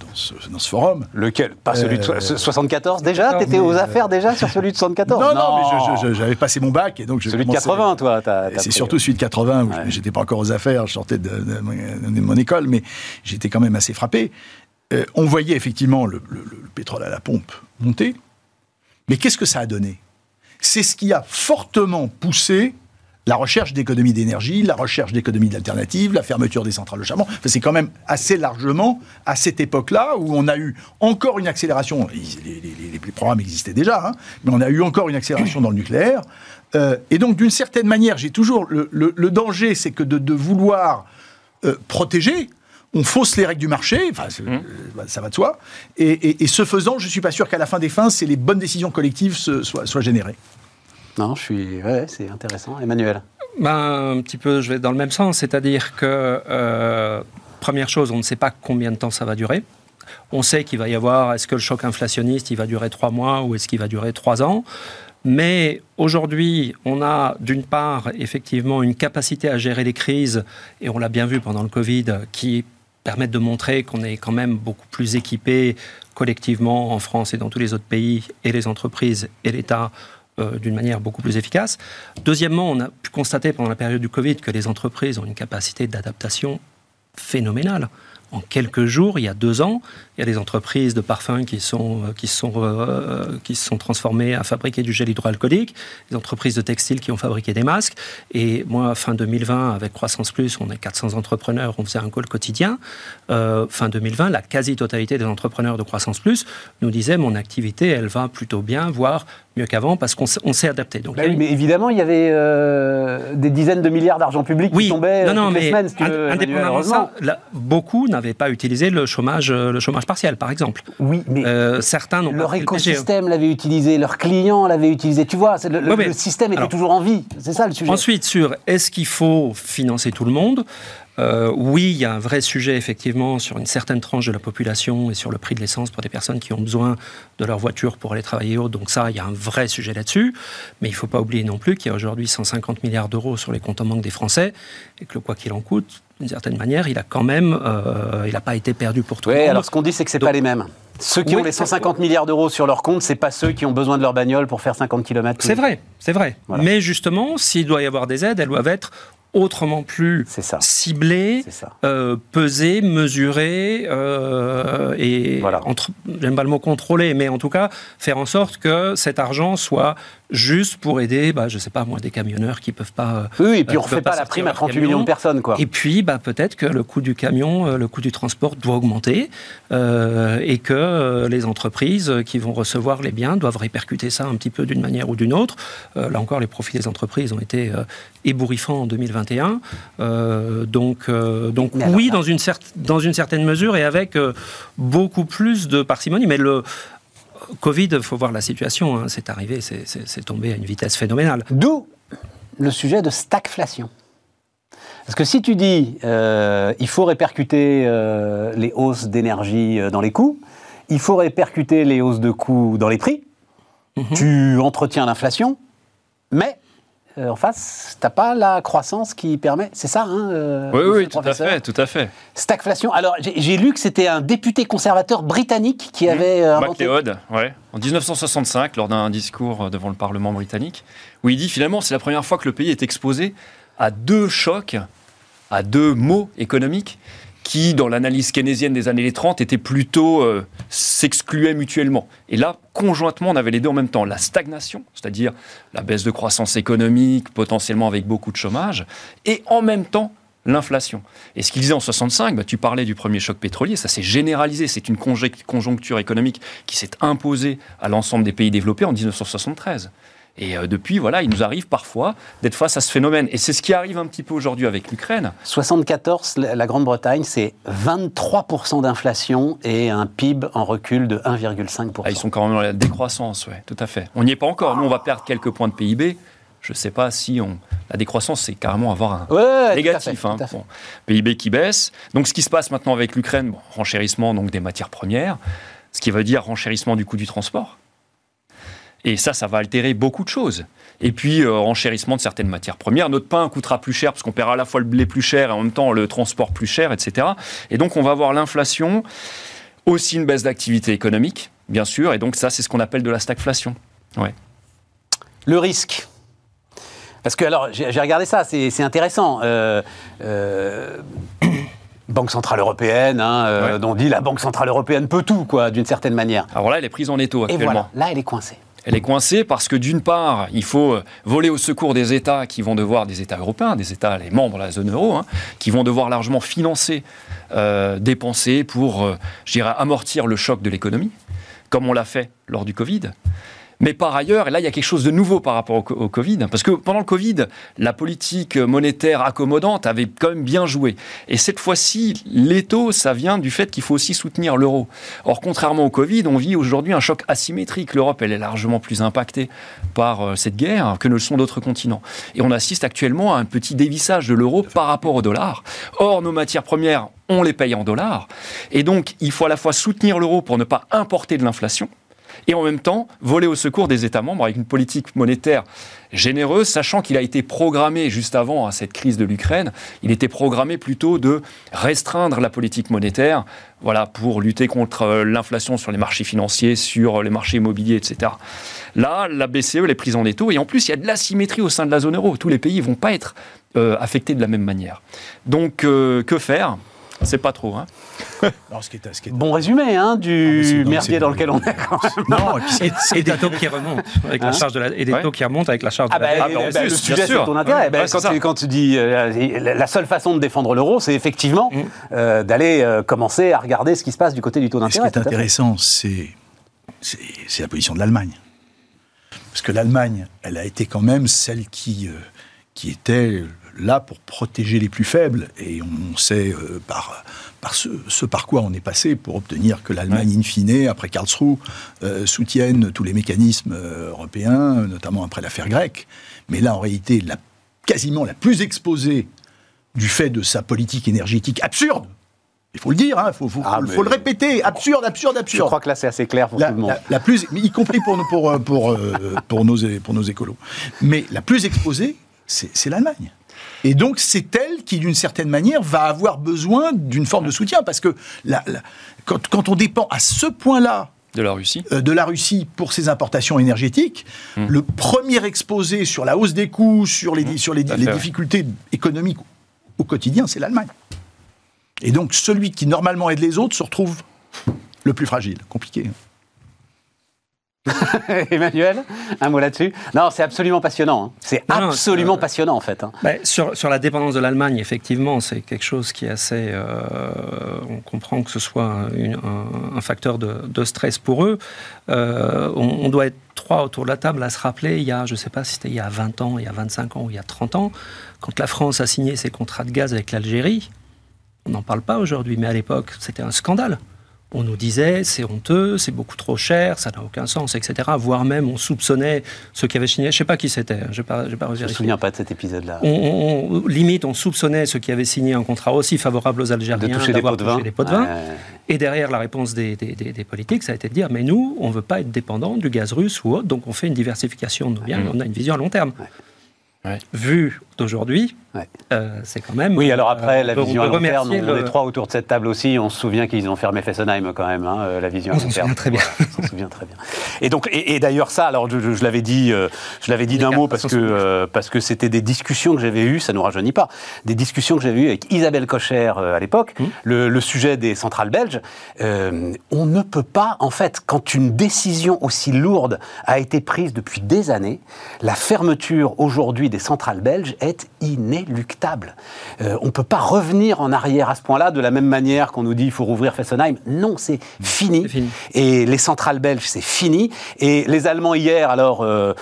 dans, ce, dans ce forum. Lequel? Pas celui de so- Euh, 74 déjà? non, T'étais mais, aux euh, affaires déjà sur celui de 74 non, non, mais je- je- j'avais passé mon bac et donc je Celui de commençais- 80, toi. t'as- t'as C'est surtout celui de 80 où Ouais. je j'étais pas encore aux affaires, je sortais de, de mon- de mon école, mais j'étais quand même assez frappé. Euh, on voyait effectivement le, le- le pétrole à la pompe monter, mais qu'est-ce que ça a donné? C'est ce qui a fortement poussé la recherche d'économie d'énergie, la recherche d'économie d'alternatives, la fermeture des centrales de charbon. Enfin, c'est quand même assez largement à cette époque-là où on a eu encore une accélération. Les, les- les- les programmes existaient déjà, hein, mais on a eu encore une accélération dans le nucléaire. Euh, et donc, d'une certaine manière, j'ai toujours le, le- le danger, c'est que de, de vouloir euh, protéger, on fausse les règles du marché, enfin, c'est- euh, ça va de soi. Et, et- et ce faisant, je suis pas sûr qu'à la fin des fins, c'est les bonnes décisions collectives soient générées. Non, je suis. Ouais, c'est intéressant. Emmanuel. Ben, un petit peu, je vais dans le même sens, c'est-à-dire que, euh, première chose, on ne sait pas combien de temps ça va durer. On sait qu'il va y avoir, est-ce que le choc inflationniste, il va durer trois mois ou est-ce qu'il va durer trois ans mais aujourd'hui, on a d'une part effectivement une capacité à gérer les crises, et on l'a bien vu pendant le Covid, qui permettent de montrer qu'on est quand même beaucoup plus équipé collectivement en France et dans tous les autres pays, et les entreprises et l'État, euh, d'une manière beaucoup plus efficace. Deuxièmement, on a pu constater pendant la période du Covid que les entreprises ont une capacité d'adaptation phénoménale. En quelques jours, il y a deux ans, il y a des entreprises de parfums qui, sont, euh, qui, sont, euh, sont transformées à fabriquer du gel hydroalcoolique, des entreprises de textiles qui ont fabriqué des masques. Et moi, fin 2020, avec Croissance Plus, on est 400 entrepreneurs, on faisait un call quotidien. Fin 2020, la quasi-totalité des entrepreneurs de Croissance Plus nous disaient mon activité, elle va plutôt bien, voire mieux qu'avant, parce qu'on s'est adapté. Donc, Bah oui, mais évidemment, il y avait euh, des dizaines de milliards d'argent public qui tombaient euh, non, non, toutes les mais semaines, si tu ind- veux, Emmanuel, indépendamment de ça, là, beaucoup n'avaient pas utilisé le chômage, euh, le chômage partiel, par exemple. Oui, mais Euh, certains n'ont leur pas PGE. écosystème l'avait utilisé, leurs clients l'avaient utilisé. Tu vois, le, Ouais, système était alors- toujours en vie. C'est ça le sujet. Ensuite, sur est-ce qu'il faut financer tout le monde Euh, Oui, il y a un vrai sujet, effectivement, sur une certaine tranche de la population et sur le prix de l'essence pour des personnes qui ont besoin de leur voiture pour aller travailler et autres. Donc ça, il y a un vrai sujet là-dessus. Mais il ne faut pas oublier non plus qu'il y a aujourd'hui 150 milliards d'euros sur les comptes en banque des Français et que le quoi qu'il en coûte, d'une certaine manière, il a quand même, euh, il n'a pas été perdu pour tout le Oui, monde. alors ce qu'on dit, c'est que Donc- pas les mêmes. Ceux qui Oui, ont les 150 milliards d'euros sur leur compte, c'est pas ceux qui ont besoin de leur bagnole pour faire 50 km. C'est vrai, c'est vrai. Voilà. Mais justement, s'il doit y avoir des aides, elles doivent être autrement plus ça. C'est ça. euh, pesées, mesurées euh, et Voilà. j'aime pas le mot contrôler, mais en tout cas faire en sorte que cet argent soit juste pour aider, bah, je sais pas moi, des camionneurs qui peuvent pas. Oui, et puis euh, on qui refait peuvent pas la prime à leur 38 camion. millions de personnes, quoi. Et puis, bah, peut-être que le coût du camion, le coût du transport doit augmenter euh, et que les entreprises qui vont recevoir les biens doivent répercuter ça un petit peu d'une manière ou d'une autre. Là encore, les profits des entreprises ont été ébouriffants en 2021. Euh, donc, euh, donc Mais alors oui, dans une, cer- dans une certaine mesure et avec euh, beaucoup plus de parcimonie. Mais le Covid, il faut voir la situation. hein, c'est arrivé, c'est- tombé à une vitesse phénoménale. D'où le sujet de stagflation. Parce que si tu dis euh, il faut répercuter euh, les hausses d'énergie dans les coûts, il faut répercuter les hausses de coûts dans les prix, tu entretiens l'inflation, mais euh, en face, t'as pas la croissance qui permet. C'est ça, hein euh, Oui, oui, tout à fait, tout à fait. Stagflation. Alors, j'ai lu que c'était un député conservateur britannique qui avait euh, inventé. MacLeod, ouais, en 1965, lors d'un discours devant le Parlement britannique, où il dit finalement c'est la première fois que le pays est exposé à deux chocs, à deux maux économiques qui, dans l'analyse keynésienne des années 30, étaient plutôt euh, s'excluaient mutuellement. Et là, conjointement, on avait les deux en même temps. La stagnation, c'est-à-dire la baisse de croissance économique, potentiellement avec beaucoup de chômage, et en même temps l'inflation. Et ce qu'il disait en 65, bah, tu parlais du premier choc pétrolier, ça s'est généralisé, c'est une conjoncture économique qui s'est imposée à l'ensemble des pays développés en 1973. Et euh, depuis, voilà, il nous arrive parfois d'être face à ce phénomène. Et c'est ce qui arrive un petit peu aujourd'hui avec l'Ukraine. 74, la Grande-Bretagne, c'est 23% d'inflation et un PIB en recul de 1,5%. Ah, ils sont quand même dans la décroissance, ouais, tout à fait. On n'y est pas encore. Nous, on va perdre quelques points de PIB. Je ne sais pas si on... la décroissance, c'est carrément avoir un, Ouais, négatif. fait, hein. Bon. PIB qui baisse. Donc, ce qui se passe maintenant avec l'Ukraine, bon, renchérissement donc des matières premières, ce qui veut dire renchérissement du coût du transport. Et ça, ça va altérer beaucoup de choses. Et puis, euh, renchérissement de certaines matières premières. Notre pain coûtera plus cher parce qu'on paiera à la fois le blé plus cher et en même temps le transport plus cher, etc. Et donc, on va avoir l'inflation, aussi une baisse d'activité économique, bien sûr. Et donc, ça, c'est ce qu'on appelle de la stagflation. Ouais. Le risque. Parce que, alors, j'ai regardé ça, c'est intéressant. Euh, euh, Banque Centrale Européenne, hein, euh, Ouais. dont on dit la Banque Centrale Européenne peut tout, quoi, d'une certaine manière. Alors là, elle est prise en étau Et actuellement. voilà, là, elle est coincée. Elle est coincée parce que d'une part, il faut euh, voler au secours des États qui vont devoir, des États européens, des États, les membres de la zone euro, hein, qui vont devoir largement financer, euh, dépenser pour, euh, je dirais, amortir le choc de l'économie, comme on l'a fait lors du Covid. Mais par ailleurs, et là, il y a quelque chose de nouveau par rapport au, co- au Covid, parce que pendant le Covid, la politique monétaire accommodante avait quand même bien joué. Et cette fois-ci, l'étau, ça vient du fait qu'il faut aussi soutenir l'euro. Or, contrairement au Covid, on vit aujourd'hui un choc asymétrique. L'Europe, elle est largement plus impactée par euh, cette guerre que ne le sont d'autres continents. Et on assiste actuellement à un petit dévissage de l'euro par rapport au dollar. Or, nos matières premières, on les paye en dollars. Et donc, il faut à la fois soutenir l'euro pour ne pas importer de l'inflation, et en même temps voler au secours des États membres avec une politique monétaire généreuse, sachant qu'il a été programmé juste avant à cette crise de l'Ukraine, il était programmé plutôt de restreindre la politique monétaire, pour lutter contre euh, l'inflation sur les marchés financiers, sur les marchés immobiliers, etc. Là, la BCE elle est prise en étau, et en plus il y a de l'asymétrie au sein de la zone euro. Tous les pays ne vont pas être euh, affectés de la même manière. Donc, euh, que faire? C'est pas trop. Hein. Alors, ce qui est, ce qui est- Bon résumé, hein, Ah, du non, merdier c'est- dans lequel on est. quand même. Non, et puis Et, des taux qui remontent avec Hein la charge de la, et des Ouais. taux qui remontent avec la charge Ah de la bah, Ah, bah, bah, plus, le bien sujet, c'est sûr. ton intérêt. Ouais, Bah, ouais, quand, tu, quand tu dis euh, la seule façon de défendre l'euro, c'est effectivement Mm. euh, d'aller euh, commencer à regarder ce qui se passe du côté du taux Et ce d'intérêt. qui est intéressant, c'est c'est c'est la position de l'Allemagne. Parce que l'Allemagne, elle a été quand même celle qui, euh, qui était là pour protéger les plus faibles. Et on sait euh, par, par ce, ce par quoi on est passé pour obtenir que l'Allemagne, in fine, après Karlsruhe, euh, soutienne tous les mécanismes euh, européens, notamment après l'affaire grecque. Mais là, en réalité, la, quasiment la plus exposée du fait de sa politique énergétique absurde. Il faut le dire, il faut, faut- Ah, faut- le répéter, absurde, absurde, Je absurde. crois que là, c'est assez clair pour La, tout le monde. la- la plus, y compris pour, nous- pour, pour, euh, pour, nos, pour nos écolos. Mais la plus exposée, c'est l'Allemagne. Et donc, c'est elle qui, d'une certaine manière, va avoir besoin d'une forme de soutien. Parce que la- la- quand, quand on dépend à ce point-là De la Russie. euh, de la Russie pour ses importations énergétiques, le premier exposé sur la hausse des coûts, sur les, sur les, difficultés économiques au quotidien, c'est l'Allemagne. Et donc, celui qui normalement aide les autres se retrouve le plus fragile. Compliqué. Emmanuel, un mot là-dessus? Non, c'est absolument passionnant. hein. C'est non, absolument euh, passionnant, en fait. hein. Ben, sur, sur la dépendance de l'Allemagne, effectivement, c'est quelque chose qui est assez. euh, on comprend que ce soit une- un, un facteur de, de stress pour eux. Euh, on, on doit être trois autour de la table à se rappeler, il y a, je ne sais pas si c'était il y a 20 ans, il y a 25 ans ou il y a 30 ans, quand la France a signé ses contrats de gaz avec l'Algérie, on n'en parle pas aujourd'hui, mais à l'époque, c'était un scandale. On nous disait c'est honteux, c'est beaucoup trop cher, ça n'a aucun sens, etc. Voire même on soupçonnait ceux qui avaient signé, je ne sais pas qui c'était, je ne pas, pas Je ne me souviens pas de cet épisode-là. On, limite, on soupçonnait ceux qui avaient signé un contrat aussi favorable aux Algériens de toucher des pots de vin. pots de vin. Et derrière, la réponse des, des, des, politiques, ça a été de dire mais nous, on ne veut pas être dépendant du gaz russe ou autre, donc on fait une diversification de nos biens, on a une vision à long terme. Vu d'aujourd'hui, euh, c'est quand même. Oui, alors après, la vision à long terme, on est trois autour de cette table aussi. On se souvient qu'ils ont fermé Fessenheim quand même, hein, euh, la vision on à long terme. très bien. on s'en souvient très bien. Et donc, et, d'ailleurs ça, alors je, l'avais dit, euh, je l'avais dit d'un mot parce que parce que c'était des discussions que j'avais eues, ça nous rajeunit pas, des discussions que j'avais eues avec Isabelle Cocher à l'époque, hum. le, le, sujet des centrales belges. on ne peut pas, en fait, quand une décision aussi lourde a été prise depuis des années, la fermeture aujourd'hui des centrales belges est inéluctable. Euh, on ne peut pas revenir en arrière à ce point-là de la même manière qu'on nous dit il faut rouvrir Fessenheim. Non, c'est fini. Et les centrales belges, c'est fini. Et les Allemands hier, alors, euh,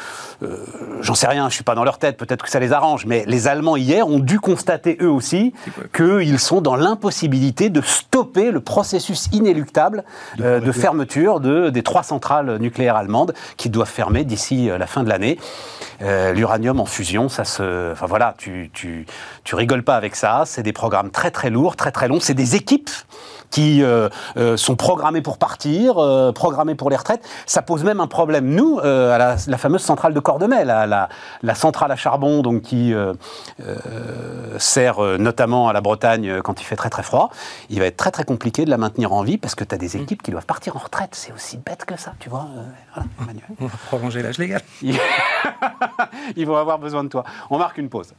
euh, j'en sais rien, je suis pas dans leur tête, peut-être que ça les arrange, mais les Allemands hier ont dû constater eux aussi qu'ils sont dans l'impossibilité de stopper le processus inéluctable de, fermeture de, des trois centrales nucléaires allemandes qui doivent fermer d'ici la fin de l'année. L'uranium en fusion, ça se, enfin voilà, tu, tu, tu rigoles pas avec ça. C'est des programmes très très lourds, très très longs. C'est des équipes qui euh, euh, sont programmées pour partir, euh, programmées pour les retraites. Ça pose même un problème, nous, à la, fameuse centrale de Cordemais, la, la, centrale à charbon donc, qui sert notamment à la Bretagne quand il fait très très froid. Il va être très très compliqué de la maintenir en vie parce que tu as des équipes qui doivent partir en retraite. C'est aussi bête que ça, tu vois. On va prolonger l'âge légal. Ils vont avoir besoin de toi. On marque une pause.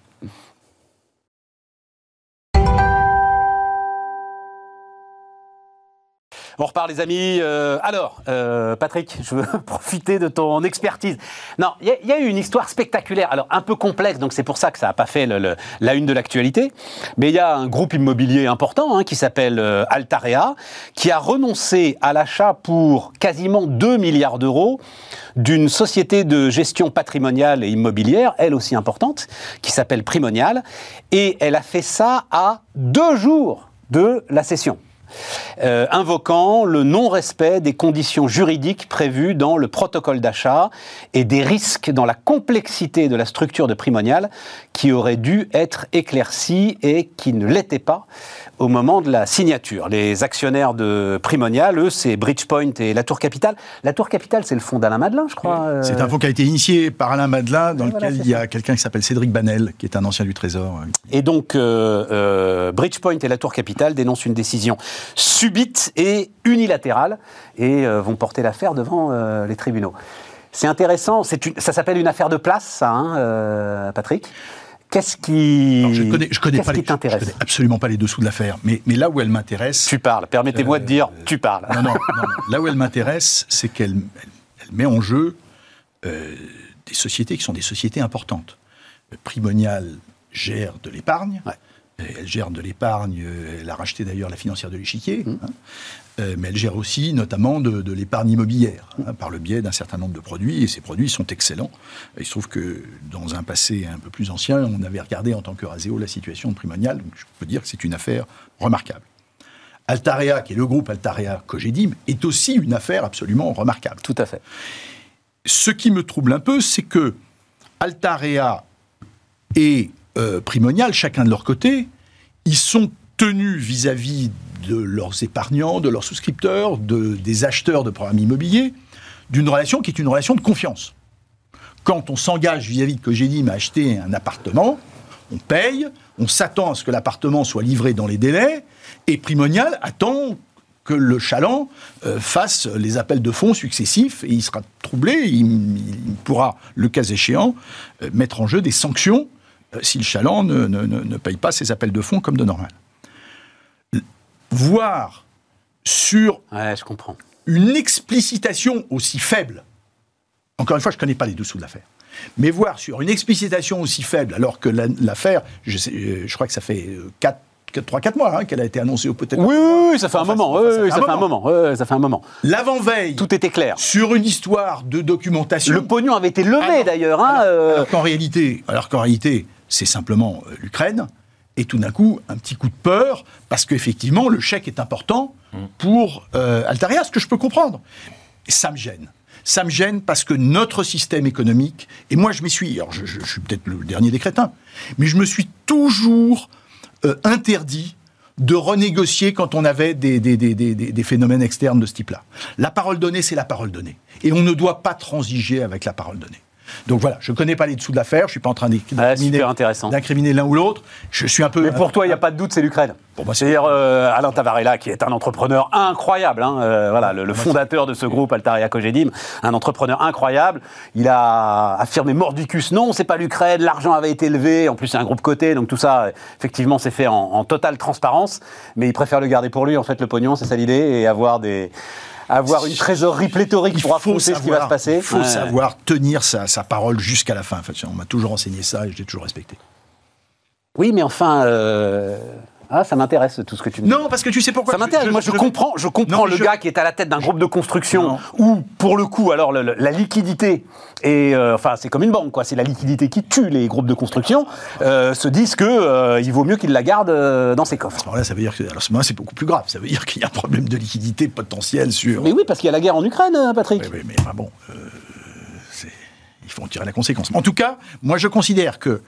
On repart, les amis. Euh, alors, euh, Patrick, je veux profiter de ton expertise. Non, il y, a eu une histoire spectaculaire, alors un peu complexe, donc c'est pour ça que ça n'a pas fait la une de l'actualité. Mais il y a un groupe immobilier important hein, qui s'appelle euh, Altarea, qui a renoncé à l'achat pour quasiment 2 milliards d'euros d'une société de gestion patrimoniale et immobilière, elle aussi importante, qui s'appelle Primonial. Et elle a fait ça à deux jours de la session. Euh, invoquant le non-respect des conditions juridiques prévues dans le protocole d'achat et des risques dans la complexité de la structure de Primonial qui auraient dû être éclaircis et qui ne l'étaient pas au moment de la signature. Les actionnaires de Primonial, eux, c'est Bridgepoint et la Tour Capital. La Tour Capital, c'est le fonds d'Alain Madelin, je crois. Euh. C'est un fonds qui a été initié par Alain Madelin, dans lequel il y a quelqu'un qui s'appelle Cédric Banel, qui est un ancien du Trésor. Et donc, euh, euh, Bridgepoint et la Tour Capital dénoncent une décision subite et unilatérale et vont porter l'affaire devant les tribunaux. C'est intéressant, ça s'appelle une affaire de place, ça, hein, Patrick Qu'est-ce qui, je connais, je connais pas les, t'intéresse Je connais absolument pas les dessous de l'affaire, mais, mais là où elle m'intéresse. Tu parles. Permettez-moi de dire, tu parles. Non, non, Là où elle m'intéresse, c'est qu'elle met en jeu euh, des sociétés qui sont des sociétés importantes. Primonial gère de l'épargne. Elle gère de l'épargne, euh, elle a racheté d'ailleurs la financière de l'échiquier, mmh. hein. euh, mais elle gère aussi notamment de, l'épargne immobilière, hein, par le biais d'un certain nombre de produits, et ces produits sont excellents. Il se trouve que dans un passé un peu plus ancien, on avait regardé en tant que Raseo la situation de Primonial, donc je peux dire que c'est une affaire remarquable. Altarea, qui est le groupe Altarea Cogedim, est aussi une affaire absolument remarquable. Tout à fait. Ce qui me trouble un peu, c'est que Altarea et euh, Primonial, chacun de leur côté, ils sont tenus vis-à-vis de leurs épargnants, de leurs souscripteurs, de, des acheteurs de programmes immobiliers, d'une relation qui est une relation de confiance. Quand on s'engage vis-à-vis de Cogedim à acheter un appartement, on paye, on s'attend à ce que l'appartement soit livré dans les délais, et Primonial attend que le chaland euh, fasse les appels de fonds successifs et il sera troublé, il, pourra, le cas échéant, euh, mettre en jeu des sanctions si le chaland ne, paye pas ses appels de fonds comme de normal. Voir sur je comprends. une explicitation aussi faible, encore une fois, je ne connais pas les dessous de l'affaire, mais voir sur une explicitation aussi faible, alors que l'affaire, je, euh, je, crois que ça fait 4 euh, 3-4 mois hein, qu'elle a été annoncée au peut-être. Oui, oui, ça fait un moment. Ça, fait un moment. ça fait un moment. L'avant-veille. Tout était clair. Sur une histoire de documentation. Le pognon avait été levé d'ailleurs. Hein, alors, qu'en réalité, alors qu'en réalité, c'est simplement euh, l'Ukraine et tout d'un coup, un petit coup de peur, parce qu'effectivement, le chèque est important pour euh, Altaria, ce que je peux comprendre. Et ça me gêne. Ça me gêne parce que notre système économique, et moi je m'y suis, alors je, je- je suis peut-être le dernier des crétins, mais je me suis toujours euh, interdit de renégocier quand on avait des- des- des- des phénomènes externes de ce type-là. La parole donnée, c'est la parole donnée. Et on ne doit pas transiger avec la parole donnée. Donc voilà, je ne connais pas les dessous de l'affaire, je ne suis pas en train d'incriminer l'un ou l'autre. Je suis un peu... Mais pour toi, il n'y a pas de doute, c'est l'Ukraine. Pour moi, c'est- C'est-à-dire euh, Alain Tavarella, qui est un entrepreneur incroyable, hein, euh, voilà, le, le fondateur de ce groupe Altaria Cogedim, un entrepreneur incroyable. Il a affirmé mordicus non, c'est pas l'Ukraine, l'argent avait été levé, en plus c'est un groupe coté, donc tout ça, effectivement, c'est fait en, en totale transparence. Mais il préfère le garder pour lui, en fait, le pognon, c'est ça l'idée, et avoir des avoir une trésorerie pléthorique il pour faut, affronter ce qui va se savoir, passer. il faut Ouais. savoir tenir sa, sa parole jusqu'à la fin. En fait, on m'a toujours enseigné ça et je l'ai toujours respecté. Oui, mais enfin, euh, ah, ça m'intéresse tout ce que tu me dis. Non, parce que tu sais pourquoi Ça m'intéresse. Moi, je, comprends, je comprends Non, le je- gars qui est à la tête d'un groupe de construction Non. où, pour le coup, alors le- le- la liquidité et enfin, c'est comme une banque, quoi. C'est la liquidité qui tue les groupes de construction. euh, se disent que euh, il vaut mieux qu'ils la gardent euh, dans ses coffres. Alors là, ça veut dire que alors, à ce c'est beaucoup plus grave. Ça veut dire qu'il y a un problème de liquidité potentiel sur. Mais oui, parce qu'il y a la guerre en Ukraine, euh, Patrick. Oui, oui, mais enfin, bon, euh, il faut en tirer la conséquence. En tout cas, moi, je considère que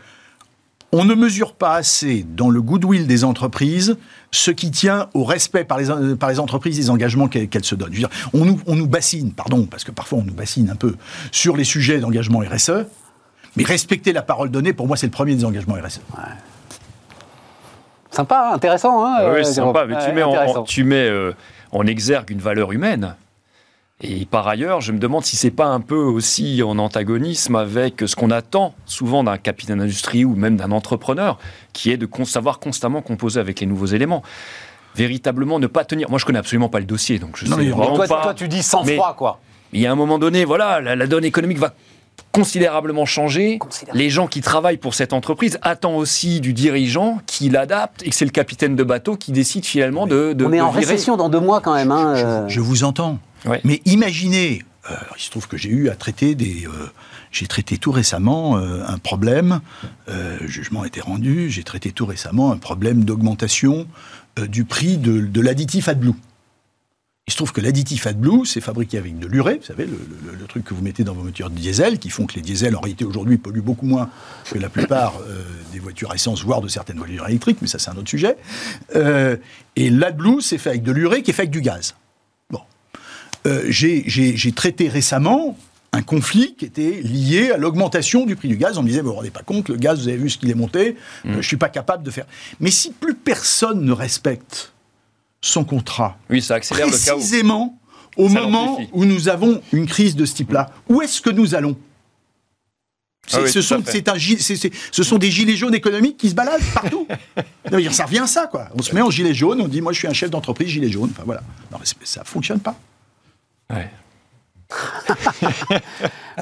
on ne mesure pas assez dans le goodwill des entreprises ce qui tient au respect par les, euh, par les entreprises des engagements qu'elles qu'elles se donnent. Je veux dire, on, nous, on nous bassine, pardon, parce que parfois on nous bassine un peu sur les sujets d'engagement RSE, mais respecter la parole donnée, pour moi, c'est le premier des engagements. RSE. Sympa, intéressant. Hein, Ah euh, oui, c'est Jérôme. sympa, mais tu Ouais, mets, en, intéressant. en- tu mets euh, en exergue une valeur humaine. Et par ailleurs, je me demande si c'est pas un peu aussi en antagonisme avec ce qu'on attend souvent d'un capitaine d'industrie ou même d'un entrepreneur, qui est de savoir constamment composer avec les nouveaux éléments. Véritablement ne pas tenir. Moi, je connais absolument pas le dossier, donc je Non, sais mais vraiment Toi, pas. toi, tu dis sans Mais- froid, quoi. Il y a un moment donné, voilà, la, la donne économique va considérablement changer. Considérablement. Les gens qui travaillent pour cette entreprise attendent aussi du dirigeant qui l'adapte et que c'est le capitaine de bateau qui décide finalement de, de On est de en virer. récession dans deux mois quand même. Hein, Je, euh. je vous entends. Mais imaginez, euh, il se trouve que j'ai eu à traiter des. euh, j'ai traité tout récemment euh, un problème, le jugement a été rendu, j'ai traité tout récemment un problème d'augmentation du prix de, de l'additif AdBlue. Il se trouve que l'additif AdBlue, c'est fabriqué avec de l'urée, vous savez, le, truc que vous mettez dans vos voitures diesel, qui font que les diesels, en réalité, aujourd'hui, polluent beaucoup moins que la plupart des voitures essence, voire de certaines voitures électriques, mais ça, c'est un autre sujet. Euh, et l'AdBlue, c'est fait avec de l'urée qui est fait avec du gaz. Euh, j'ai- traité récemment un conflit qui était lié à l'augmentation du prix du gaz. On me disait, vous ne vous rendez pas compte, le gaz, vous avez vu ce qu'il est monté, euh, je ne suis pas capable de faire. Mais si plus personne ne respecte son contrat, Oui, ça accélère le chaos. précisément au Ça moment où nous avons une crise de ce type-là, où est-ce que nous allons? Ah oui, ce, sont, ce des gilets jaunes économiques qui se baladent partout. Non, ça revient à ça, quoi. On se met en gilet jaune, on dit, moi je suis un chef d'entreprise gilet jaune. Enfin voilà. Non, mais c'est- ça fonctionne pas. Ouais.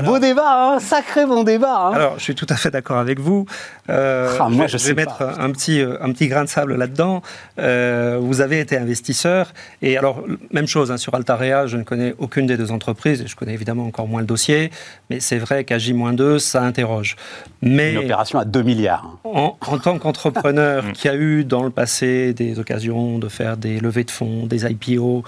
Beau débat, hein, sacré bon débat. hein. Alors, je suis tout à fait d'accord avec vous. Euh, Ah, moi, je, je je sais vais pas, mettre un petit, euh, un petit grain de sable là-dedans. Euh, vous avez été investisseur. Et alors, même chose, hein, sur Altarea, je ne connais aucune des deux entreprises. Et je connais évidemment encore moins le dossier. Mais c'est vrai qu'à J-2, ça interroge. Mais Une opération à 2 milliards. en, en tant qu'entrepreneur qui a eu dans le passé des occasions de faire des levées de fonds, des IPO,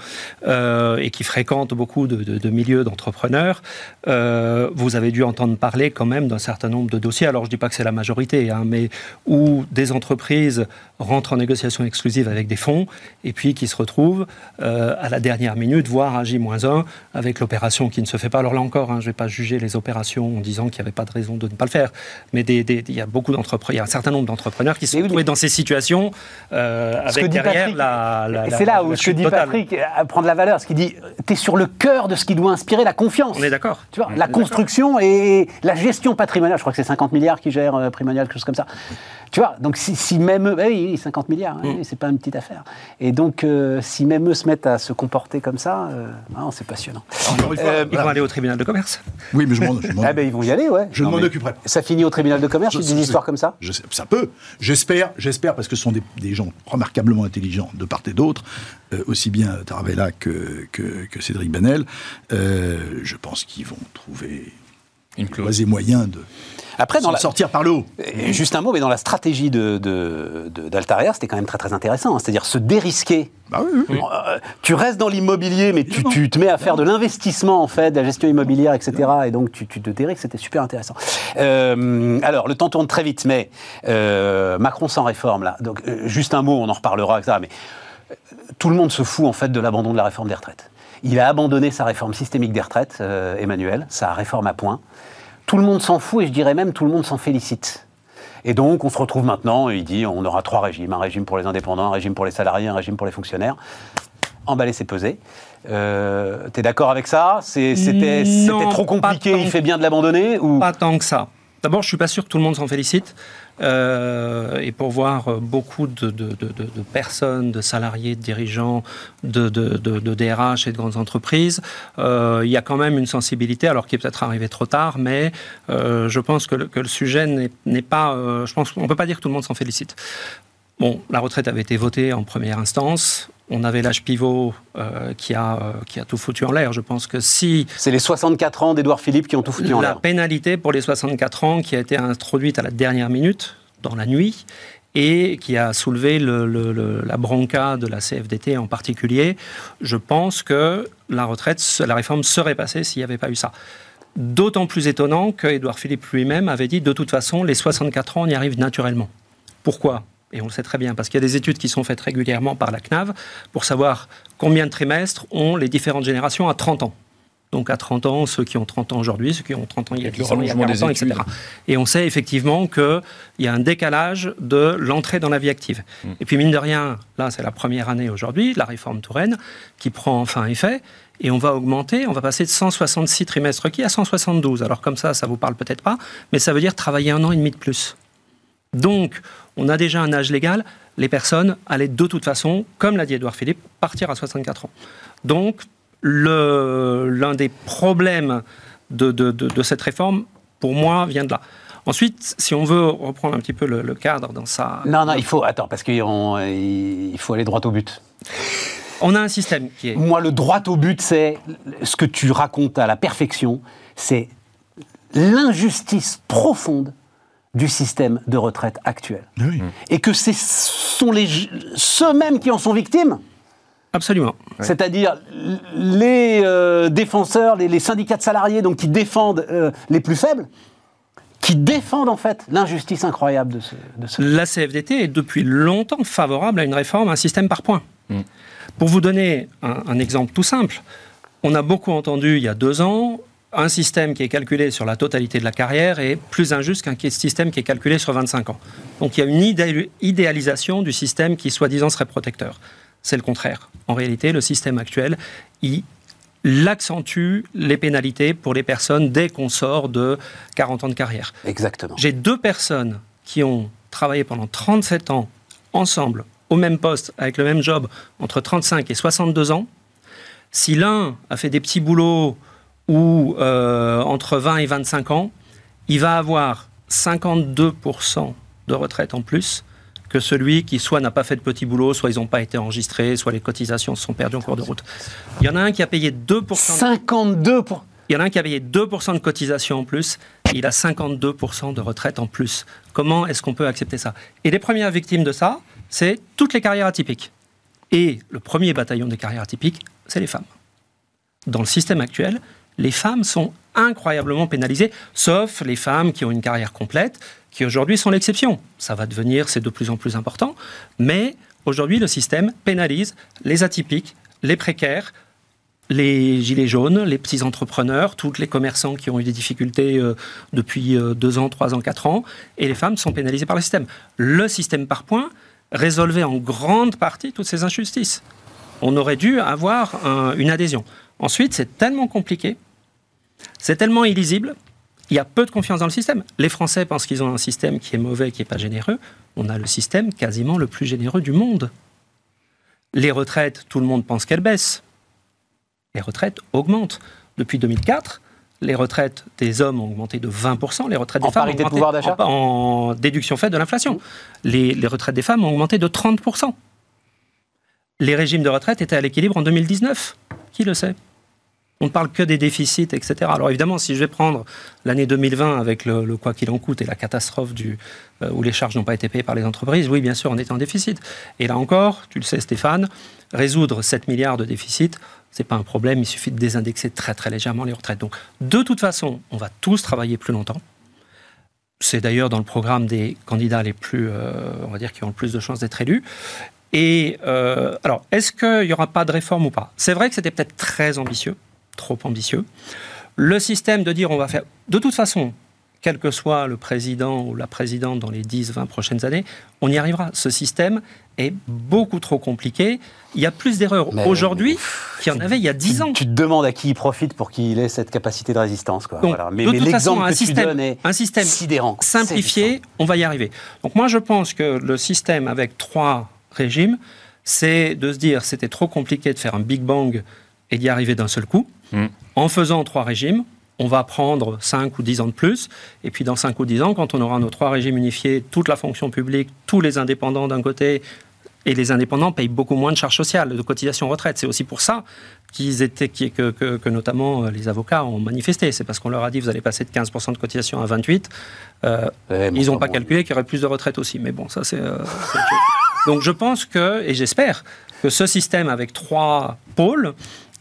euh, et qui fréquente beaucoup de, de- de milieux d'entrepreneurs, euh, vous avez dû entendre parler quand même d'un certain nombre de dossiers. Alors je ne dis pas que c'est la majorité, hein, mais où des entreprises rentrent en négociation exclusive avec des fonds et puis qui se retrouvent euh, à la dernière minute, voire à J-1, avec l'opération qui ne se fait pas. Alors là encore, hein, je ne vais pas juger les opérations en disant qu'il n'y avait pas de raison de ne pas le faire, mais des- des- il y a beaucoup d'entrepreneurs, il y a un certain nombre d'entrepreneurs qui se mais- dans ces situations euh, Ce que avec dit derrière Patrick, la, la- et la- c'est là où la ce que dit totale. Patrick euh, prend de la valeur, ce qu'il dit, tu es sur le cœur de ce qui doit inspirer la confiance. On est d'accord. Tu vois, la construction et la gestion patrimoniale, je crois que c'est 50 milliards qui gèrent euh, Primonial, quelque chose comme ça. Tu vois, donc si, si même eux, eh oui, oui, 50 milliards, Mm. oui, c'est pas une petite affaire. Et donc, euh, si même eux se mettent à se comporter comme ça, euh, non, c'est passionnant. Encore une fois, Euh, Ils voilà. vont aller au tribunal de commerce. Oui, mais je m'en Ah ben ils vont y aller, ouais. Je m'en occuperai. Ça finit au tribunal de commerce, Je- des histoires comme ça je sais- ça peut. J'espère, j'espère, parce que ce sont des, des gens remarquablement intelligents de part et d'autre, euh, aussi bien Taravella que, que, que Cédric Banel. Euh, je pense qu'ils vont trouver Une clause. moyen de après, dans la... sortir par le haut. Juste un mot, mais dans la stratégie de, de, c'était quand même très très intéressant. Hein. C'est-à-dire se dérisquer. Bah euh, tu restes dans l'immobilier, mais tu, tu, te mets à faire de l'investissement, en fait, de la gestion immobilière, etc. Et donc tu, tu te dérisques, c'était super intéressant. Euh, alors, le temps tourne très vite, mais euh, Macron sans réforme, là. Donc, juste un mot, on en reparlera, etc. Mais tout le monde se fout, en fait, de l'abandon de la réforme des retraites. Il a abandonné sa réforme systémique des retraites, Emmanuel, sa réforme à point tout le monde s'en fout et je dirais même tout le monde s'en félicite. Et donc, on se retrouve maintenant, il dit on aura trois régimes un régime pour les indépendants, un régime pour les salariés, un régime pour les fonctionnaires. Emballer, c'est peser. Euh, T'es d'accord avec ça? C'était trop compliqué, il fait bien de l'abandonner ou... Pas tant que ça. D'abord, je suis pas sûr que tout le monde s'en félicite. Euh, et pour voir beaucoup de, personnes, de salariés, de dirigeants, de, DRH et de grandes entreprises, euh, il y a quand même une sensibilité, alors qui est peut-être arrivée trop tard, mais euh, je pense que le, que le sujet n'est pas. je pense qu'on ne peut pas dire que tout le monde s'en félicite. Bon, la retraite avait été votée en première instance. On avait l'âge pivot euh, qui, a, euh, qui a tout foutu en l'air. Je pense que si... C'est les 64 ans d'Edouard Philippe qui ont tout foutu en l'air. La pénalité pour les 64 ans qui a été introduite à la dernière minute, dans la nuit, et qui a soulevé la bronca de la CFDT en particulier, je pense que la retraite, la réforme serait passée s'il n'y avait pas eu ça. D'autant plus étonnant que Édouard Philippe lui-même avait dit de toute façon, les 64 ans, on y arrive naturellement. Pourquoi? Et on le sait très bien, parce qu'il y a des études qui sont faites régulièrement par la CNAV pour savoir combien de trimestres ont les différentes générations à 30 ans. Donc à 30 ans, ceux qui ont 30 ans aujourd'hui, ceux qui ont 30 ans il y a 10 ans, il y a 40 ans, etc. Et on sait effectivement qu'il y a un décalage de l'entrée dans la vie active. Hmm. Et puis mine de rien, là c'est la première année aujourd'hui, la réforme Touraine, qui prend enfin effet. Et on va augmenter, on va passer de 166 trimestres requis à 172. Alors comme ça, ça vous parle peut-être pas, mais ça veut dire travailler un an et demi de plus. Donc, on a déjà un âge légal, les personnes allaient de toute façon, comme l'a dit Edouard Philippe, partir à 64 ans. Donc, l'un des problèmes de, cette réforme, pour moi, vient de là. Ensuite, si on veut reprendre un petit peu le, cadre dans sa... Non, non, il faut... Attends, parce qu'il faut aller droit au but. On a un système qui est... Moi, le droit au but, c'est ce que tu racontes à la perfection, c'est l'injustice profonde du système de retraite actuel. Et que ce sont les, ceux mêmes qui en sont victimes? Absolument. C'est-à-dire les euh, défenseurs, les, syndicats de salariés donc, qui défendent euh, les plus faibles, qui défendent en fait l'injustice incroyable de ce, de ce, La CFDT est depuis longtemps favorable à une réforme, à un système par points. Mm. Pour vous donner un, exemple tout simple, on a beaucoup entendu il y a deux ans un système qui est calculé sur la totalité de la carrière est plus injuste qu'un système qui est calculé sur 25 ans. Donc il y a une idéalisation du système qui, soi-disant, serait protecteur. C'est le contraire. En réalité, le système actuel, il accentue les pénalités pour les personnes dès qu'on sort de 40 ans de carrière. Exactement. J'ai deux personnes qui ont travaillé pendant 37 ans ensemble, au même poste, avec le même job, entre 35 et 62 ans. Si l'un a fait des petits boulots ou euh, entre 20 et 25 ans, il va avoir 52% de retraite en plus que celui qui soit n'a pas fait de petit boulot, soit ils n'ont pas été enregistrés, soit les cotisations se sont perdues en cours de route. Il y en a un qui a payé 2%. 52 Il y en a un qui a payé 2% de cotisation en plus, il a 52% de retraite en plus. Comment est-ce qu'on peut accepter ça? Et les premières victimes de ça, c'est toutes les carrières atypiques. Et le premier bataillon des carrières atypiques, c'est les femmes. Dans le système actuel, les femmes sont incroyablement pénalisées, sauf les femmes qui ont une carrière complète, qui aujourd'hui sont l'exception. Ça va devenir, c'est de plus en plus important, mais aujourd'hui le système pénalise les atypiques, les précaires, les gilets jaunes, les petits entrepreneurs, tous les commerçants qui ont eu des difficultés euh, depuis euh, deux ans, trois ans, quatre ans, et les femmes sont pénalisées par le système. Le système par points résolvait en grande partie toutes ces injustices. On aurait dû avoir une adhésion. Ensuite, c'est tellement compliqué c'est tellement illisible, il y a peu de confiance dans le système. Les Français pensent qu'ils ont un système qui est mauvais, qui n'est pas généreux. On a le système quasiment le plus généreux du monde. Les retraites, tout le monde pense qu'elles baissent. Les retraites augmentent. Depuis 2004, les retraites des hommes ont augmenté de 20%, les retraites des femmes ont augmenté pouvoir d'achat en, déduction faite de l'inflation. Les, les retraites des femmes ont augmenté de 30%. Les régimes de retraite étaient à l'équilibre en 2019. Qui le sait? On ne parle que des déficits, etc. Alors évidemment, si je vais prendre l'année 2020 avec le, quoi qu'il en coûte et la catastrophe euh, où les charges n'ont pas été payées par les entreprises, oui, bien sûr, on est en déficit. Et là encore, tu le sais Stéphane, résoudre 7 milliards de déficit, c'est pas un problème, il suffit de désindexer très très légèrement les retraites. Donc de toute façon, on va tous travailler plus longtemps. C'est d'ailleurs dans le programme des candidats les plus, euh, on va dire, qui ont le plus de chances d'être élus. Et euh, alors, est-ce qu'il n'y aura pas de réforme ou pas? C'est vrai que c'était peut-être très ambitieux trop ambitieux. Le système de dire on va faire, de toute façon, quel que soit le président ou la présidente dans les 10-20 prochaines années, on y arrivera. Ce système est beaucoup trop compliqué. Il y a plus d'erreurs aujourd'hui qu'il y en avait il y a 10 ans. Tu te demandes à qui il profite pour qu'il ait cette capacité de résistance. Quoi. Mais, de toute façon, un système, un système sidérant, simplifié, on va y arriver. Donc moi, je pense que le système avec trois régimes, c'est de se dire c'était trop compliqué de faire un Big Bang et d'y arriver d'un seul coup. En faisant trois régimes, on va prendre 5 ou 10 ans de plus. Et puis dans 5 ou 10 ans, quand on aura nos trois régimes unifiés, toute la fonction publique, tous les indépendants d'un côté, et les indépendants payent beaucoup moins de charges sociales, de cotisations retraite. C'est aussi pour ça qu'ils étaient, que, que, notamment euh, les avocats ont manifesté. C'est parce qu'on leur a dit vous allez passer de 15% de cotisation à 28. Euh, ils n'ont pas calculé qu'il y aurait plus de retraite aussi. Mais bon, ça c'est. Euh, Donc je pense que, et j'espère, que ce système avec trois pôles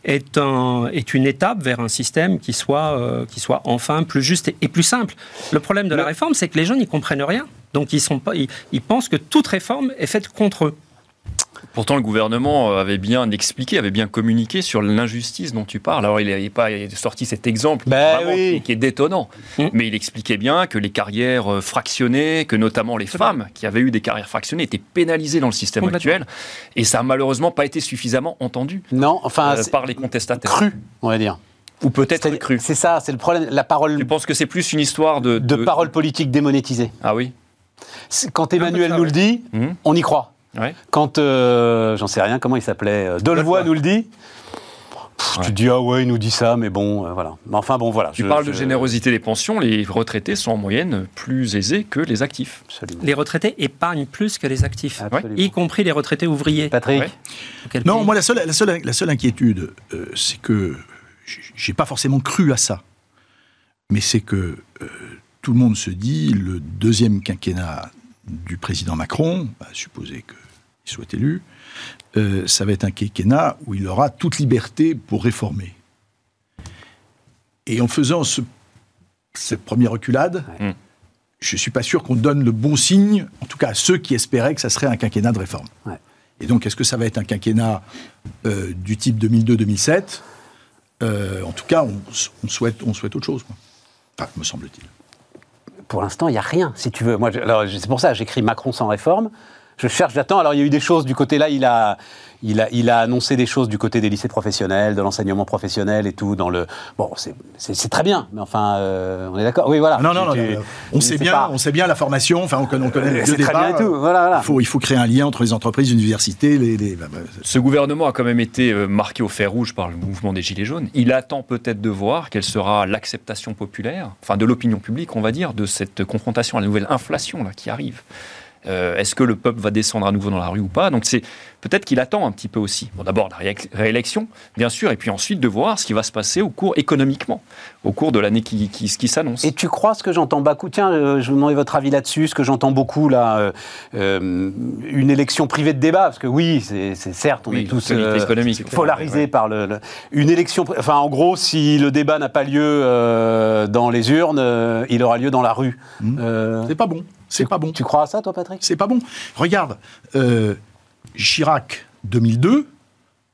est, un, est une étape vers un système qui soit, euh, qui soit enfin plus juste et, plus simple. Le problème de la réforme, c'est que les gens n'y comprennent rien. Donc ils, sont pas, ils pensent que toute réforme est faite contre eux. Pourtant, le gouvernement avait bien expliqué, avait bien communiqué sur l'injustice dont tu parles. Alors, il n'avait pas sorti cet exemple ben qui, est détonnant, mmh. mais il expliquait bien que les carrières euh, fractionnées, que notamment les femmes qui avaient eu des carrières fractionnées étaient pénalisées dans le système actuel, et ça n'a malheureusement pas été suffisamment entendu. Non, enfin, euh, par les contestataires. Cru, on va dire. Ou peut-être cru. C'est ça, c'est le problème. La parole. Tu penses que c'est plus une histoire de, de, parole politique démonétisée. Ah oui. Quand Emmanuel nous le dit, mmh. on y croit. Quand, euh, j'en sais rien, comment il s'appelait euh, Delevoye nous le dit. Tu dis, ah ouais, il nous dit ça, mais bon, euh, voilà. Mais enfin, bon, voilà. Tu parles de générosité des pensions, les retraités sont en moyenne plus aisés que les actifs. Les retraités épargnent plus que les actifs, y compris les retraités ouvriers. Patrick Non, moi, la seule, la seule, la seule inquiétude, c'est que j'ai pas forcément cru à ça. Mais c'est que tout le monde se dit, le deuxième quinquennat du président Macron, à supposer qu'il soit élu, euh, ça va être un quinquennat où il aura toute liberté pour réformer. Et en faisant cette première reculade, je ne suis pas sûr qu'on donne le bon signe, en tout cas à ceux qui espéraient que ça serait un quinquennat de réforme. Et donc, est-ce que ça va être un quinquennat euh, du type 2002-2007 euh, En tout cas, on, souhaite, on souhaite autre chose, Enfin, me semble-t-il pour l'instant, il n'y a rien, si tu veux. Moi, c'est pour ça, j'écris Macron sans réforme. Je cherche, j'attends. Alors, il y a eu des choses du côté là, il a, il a, il a annoncé des choses du côté des lycées professionnels, de l'enseignement professionnel et tout. Dans le bon, c'est très bien, mais enfin, euh, on est d'accord. Oui, voilà. Non, non, non. on sait bien, on sait bien la formation. Enfin, on connaît, on connaît le débat. Bien tout. Voilà, Il faut, il faut créer un lien entre les entreprises, les universités, les. les... Bah, bah, Ce gouvernement a quand même été euh, marqué au fer rouge par le mouvement des gilets jaunes. Il attend peut-être de voir quelle sera l'acceptation populaire, enfin de l'opinion publique, on va dire, de cette confrontation à la nouvelle inflation là qui arrive. Euh, est-ce que le peuple va descendre à nouveau dans la rue ou pas? Donc c'est peut-être qu'il attend un petit peu aussi. Bon, d'abord la réélection, bien sûr, et puis ensuite de voir ce qui va se passer au cours économiquement, au cours de l'année qui, qui, qui s'annonce. Et tu crois ce que j'entends? Beaucoup Tiens, euh, je vous demandais votre avis là-dessus. Ce que j'entends beaucoup là, euh, une élection privée de débat, parce que oui, c'est certes, on est tous polarisés par le, une élection. Enfin, en gros, si le débat n'a pas lieu dans les urnes, il aura lieu dans la rue. Mmh. c'est pas bon. C'est pas bon. Tu crois à ça, toi, Patrick? C'est pas bon. Regarde, euh, Chirac, 2002,